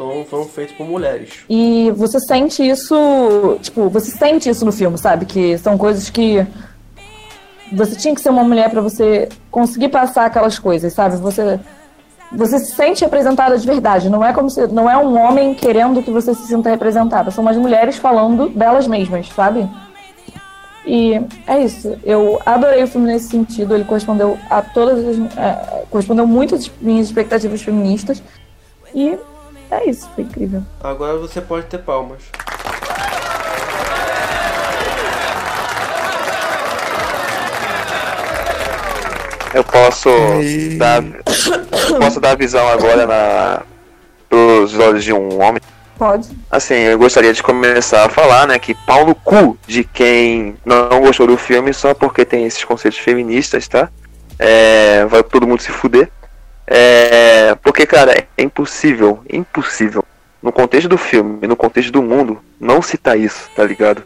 foram, foram feitos por mulheres. E você sente isso, tipo, você sente isso no filme, sabe? Que são coisas que você tinha que ser uma mulher pra você conseguir passar aquelas coisas, sabe? Você você se sente representada de verdade, não é como se não é um homem querendo que você se sinta representada, são umas mulheres falando delas mesmas, sabe? E é isso. Eu adorei o filme nesse sentido. Ele correspondeu a todas as. é, correspondeu muito às minhas expectativas feministas. E é isso, foi incrível. Agora você pode ter palmas. Eu posso dar, posso dar visão agora na, pros olhos de um homem. Pode. Assim, eu gostaria de começar a falar, né, que pau no cu de quem não gostou do filme só porque tem esses conceitos feministas, tá? É, vai todo mundo se fuder. É, porque, cara, é impossível, impossível, no contexto do filme, no contexto do mundo, não citar isso, tá ligado?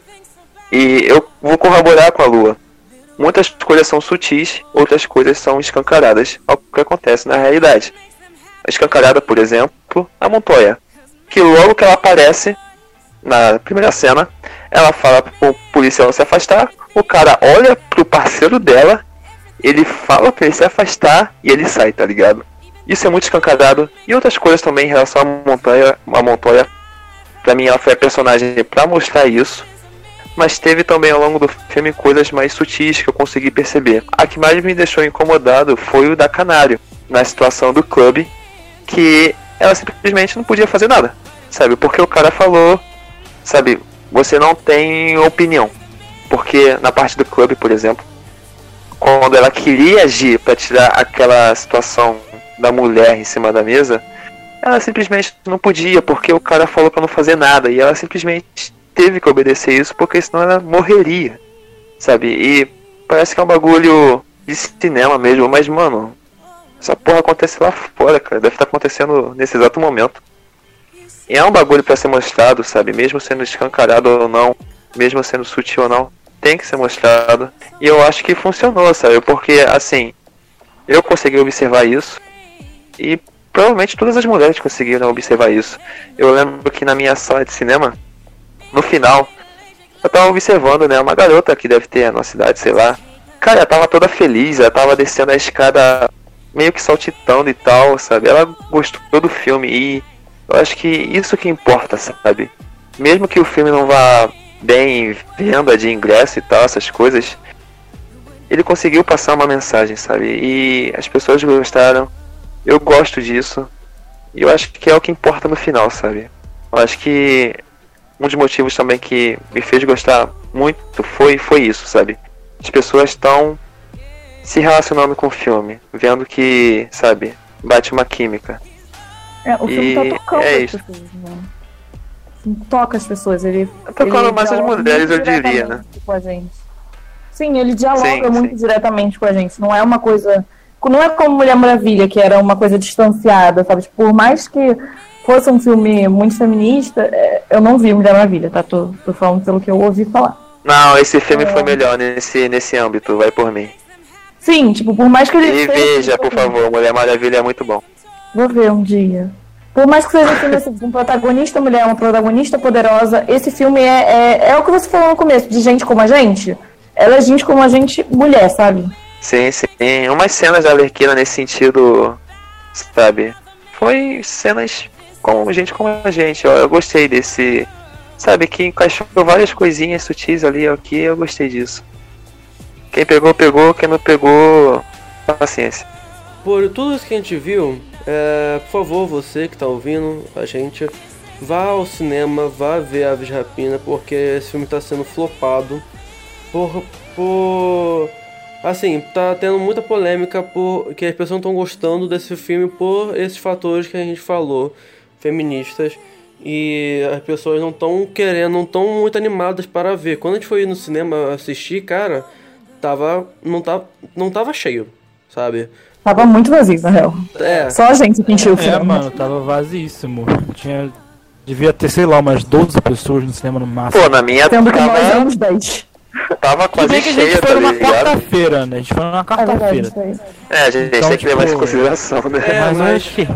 E eu vou corroborar com a Lua. Muitas coisas são sutis, outras coisas são escancaradas ao que acontece na realidade. Escancarada, por exemplo, a Montoya. Que logo que ela aparece na primeira cena, ela fala pro policial se afastar, o cara olha pro parceiro dela, ele fala pra ele se afastar e ele sai, tá ligado? Isso é muito escancarado. E outras coisas também em relação à Montoya, a Montoya pra mim ela foi a personagem pra mostrar isso. Mas teve também ao longo do filme coisas mais sutis que eu consegui perceber. A que mais me deixou incomodado foi o da Canário, na situação do clube, que ela simplesmente não podia fazer nada, sabe? Porque o cara falou, sabe, você não tem opinião. Porque na parte do clube, por exemplo, quando ela queria agir para tirar aquela situação da mulher em cima da mesa, ela simplesmente não podia, porque o cara falou para não fazer nada, e ela simplesmente teve que obedecer isso, porque senão ela morreria, sabe? E parece que é um bagulho de cinema mesmo, mas mano, essa porra acontece lá fora, cara, deve estar acontecendo nesse exato momento. E é um bagulho para ser mostrado, sabe? Mesmo sendo escancarado ou não, mesmo sendo sutil ou não, tem que ser mostrado. E eu acho que funcionou, sabe? Porque assim, eu consegui observar isso e provavelmente todas as mulheres conseguiram observar isso. Eu lembro que na minha sala de cinema, no final, eu tava observando, né, uma garota que deve ter na cidade, sei lá. Cara, ela tava toda feliz, ela tava descendo a escada meio que saltitando e tal, sabe? Ela gostou do filme e eu acho que isso que importa, sabe? Mesmo que o filme não vá bem em venda de ingresso e tal, essas coisas, ele conseguiu passar uma mensagem, sabe? E as pessoas gostaram. Eu gosto disso. E eu acho que é o que importa no final, sabe? Eu acho que um dos motivos também que me fez gostar muito foi, foi isso, sabe? As pessoas estão se relacionando com o filme, vendo que, sabe, bate uma química. É, o filme E tá tocando é as isso. pessoas, né? Toca as pessoas, ele. tocando ele mais as mulheres, eu diria, diretamente Com a gente. Sim, ele dialoga Sim, muito diretamente com a gente. Não é uma coisa. Não é como Mulher Maravilha, que era uma coisa distanciada, sabe? Tipo, por mais que fosse um filme muito feminista, é, eu não vi Mulher Maravilha, tá? Tô, tô falando pelo que eu ouvi falar. Não, esse filme É. foi melhor nesse, nesse âmbito, vai por mim. Sim, tipo, por mais que ele. E veja, por favor, Mulher Maravilha é muito bom. Vou ver um dia. Por mais que seja um filme assim, um protagonista mulher, uma protagonista poderosa, esse filme é, é, é o que você falou no começo, de gente como a gente. Ela é gente como a gente, mulher, sabe? Sim, sim. Umas cenas da Arlequina nesse sentido, sabe? Foi cenas com gente como a gente. ó, Eu gostei desse. Sabe, que encaixou várias coisinhas sutis ali, aqui, eu gostei disso. Quem pegou, pegou, quem não pegou, paciência. por tudo isso que a gente viu, é, por favor, você que tá ouvindo a gente, vá ao cinema, vá ver Aves Rapina, porque esse filme tá sendo flopado por. por. Assim, tá tendo muita polêmica porque as pessoas não estão gostando desse filme por esses fatores que a gente falou, feministas. E as pessoas não estão querendo, não estão muito animadas para ver. Quando a gente foi no cinema assistir, cara, tava. não tava, não tava cheio, sabe? Tava muito vazio, na real. É. Só a gente sentiu o É, filme. mano, tava vazíssimo. Tinha. Devia ter, sei lá, umas 12 pessoas no cinema no máximo. Pô, na minha Sendo que nós éramos 10. tava quase bem que a gente tá foi numa quarta-feira, né? A gente foi numa É quarta-feira. É, a gente Então, tem que levar isso em tipo, consideração, né? É, mas, mas- acho que.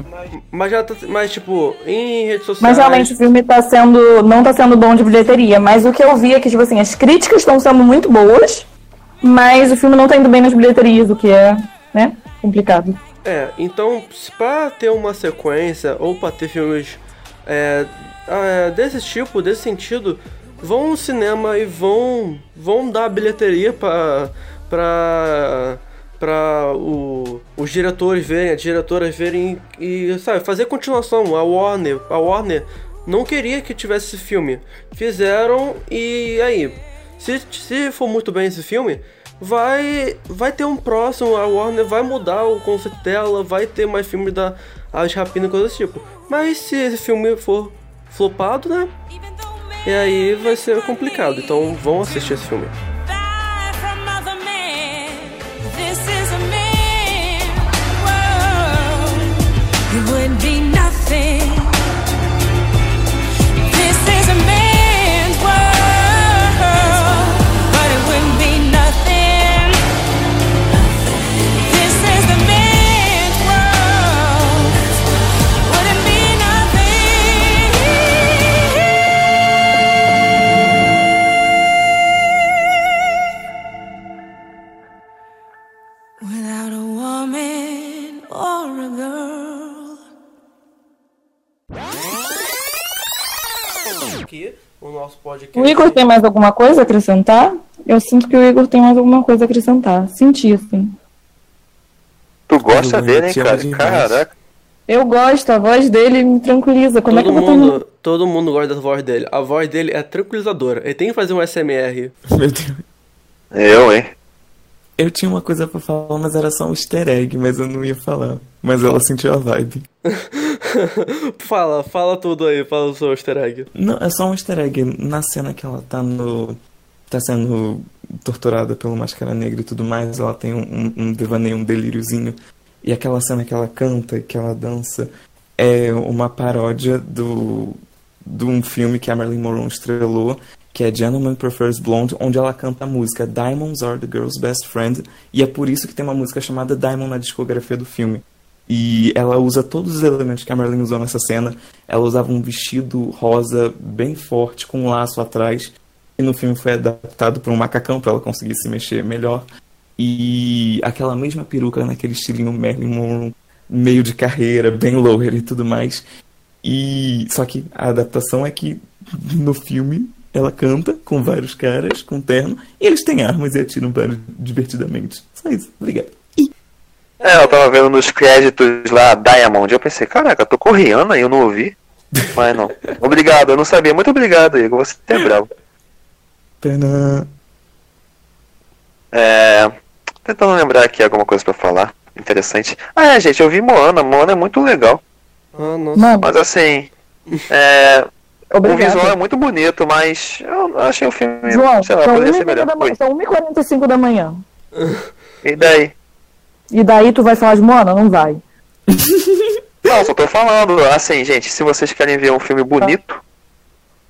Mas já tá. Mas tipo, em redes sociais. Mas realmente o filme tá sendo. não tá sendo bom de bilheteria. Mas o que eu vi é que, tipo assim, as críticas estão sendo muito boas, mas o filme não tá indo bem nas bilheterias, o que é, né, complicado. É, então, se pra ter uma sequência ou pra ter filmes é, é, desse tipo, desse sentido, vão ao cinema e vão, vão dar bilheteria pra, pra o, os diretores verem, as diretoras verem e, sabe, fazer continuação. A Warner, a Warner não queria que tivesse esse filme. Fizeram e aí, se, se for muito bem esse filme, vai vai ter um próximo, a Warner vai mudar o conceito dela, vai ter mais filmes da As Rapina e coisas desse tipo. Mas se esse filme for flopado, né? E aí vai ser complicado. Então vão assistir esse filme. Podcast. O Igor tem mais alguma coisa a acrescentar? Eu sinto que o Igor tem mais alguma coisa a acrescentar. Senti, assim. Tu gosta dele, hein, cara? Caraca. Eu gosto, a voz dele me tranquiliza. Como é que Todo eu vou mundo, todo mundo gosta da voz dele. A voz dele é tranquilizadora. Ele tem que fazer um SMR. Meu Deus. Eu, hein? Eu tinha uma coisa pra falar, mas era só um easter egg, mas eu não ia falar. Mas ela sentiu a vibe. fala, fala tudo aí, fala o seu easter egg. Não, é só um easter egg. Na cena que ela tá no. tá sendo torturada pelo Máscara Negra e tudo mais, ela tem um, um, devaneio, um delíriozinho. E aquela cena que ela canta e que ela dança é uma paródia do. de um filme que a Marilyn Monroe estrelou, que é Gentleman Prefers Blonde, onde ela canta a música Diamonds Are the Girl's Best Friend, e é por isso que tem uma música chamada Diamond na discografia do filme. E ela usa todos os elementos que a Marilyn usou nessa cena. Ela usava um vestido rosa bem forte, com um laço atrás. E no filme foi adaptado para um macacão para ela conseguir se mexer melhor. E aquela mesma peruca naquele estilinho Marilyn Monroe, meio de carreira, bem lower e tudo mais. E só que a adaptação é que no filme ela canta com vários caras, com terno, e eles têm armas e atiram vários divertidamente. Só isso. Obrigado. É, eu tava vendo nos créditos lá, Diamond. Eu pensei, caraca, eu tô com Rihanna e eu não ouvi. Mas não. Obrigado, eu não sabia. Muito obrigado, Igor. Você é bravo. Pena. É. Tentando lembrar aqui alguma coisa pra falar. Interessante. Ah, é, gente, eu vi Moana. Moana é muito legal. Ah, nossa. Mas assim. É. O obrigado. visual é muito bonito, mas eu achei o filme, João, sei lá, são poderia ser 1h40 melhor. da são 1h45 da manhã. E daí? E daí tu vai falar de Moana? Não vai. Não, só tô falando, assim, gente, se vocês querem ver um filme bonito,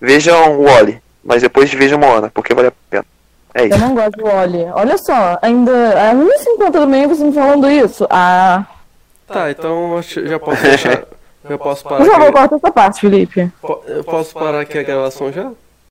vejam o Wally, mas depois vejam Moana, porque vale a pena. É Eu isso. não gosto do Oli. Olha só, ainda. É 1h50 da manhã você me falando isso. Ah. Tá, então eu acho- já posso deixar. Já posso parar Por favor, aqui. corta essa parte, Felipe. Po- Eu posso parar aqui a gravação já?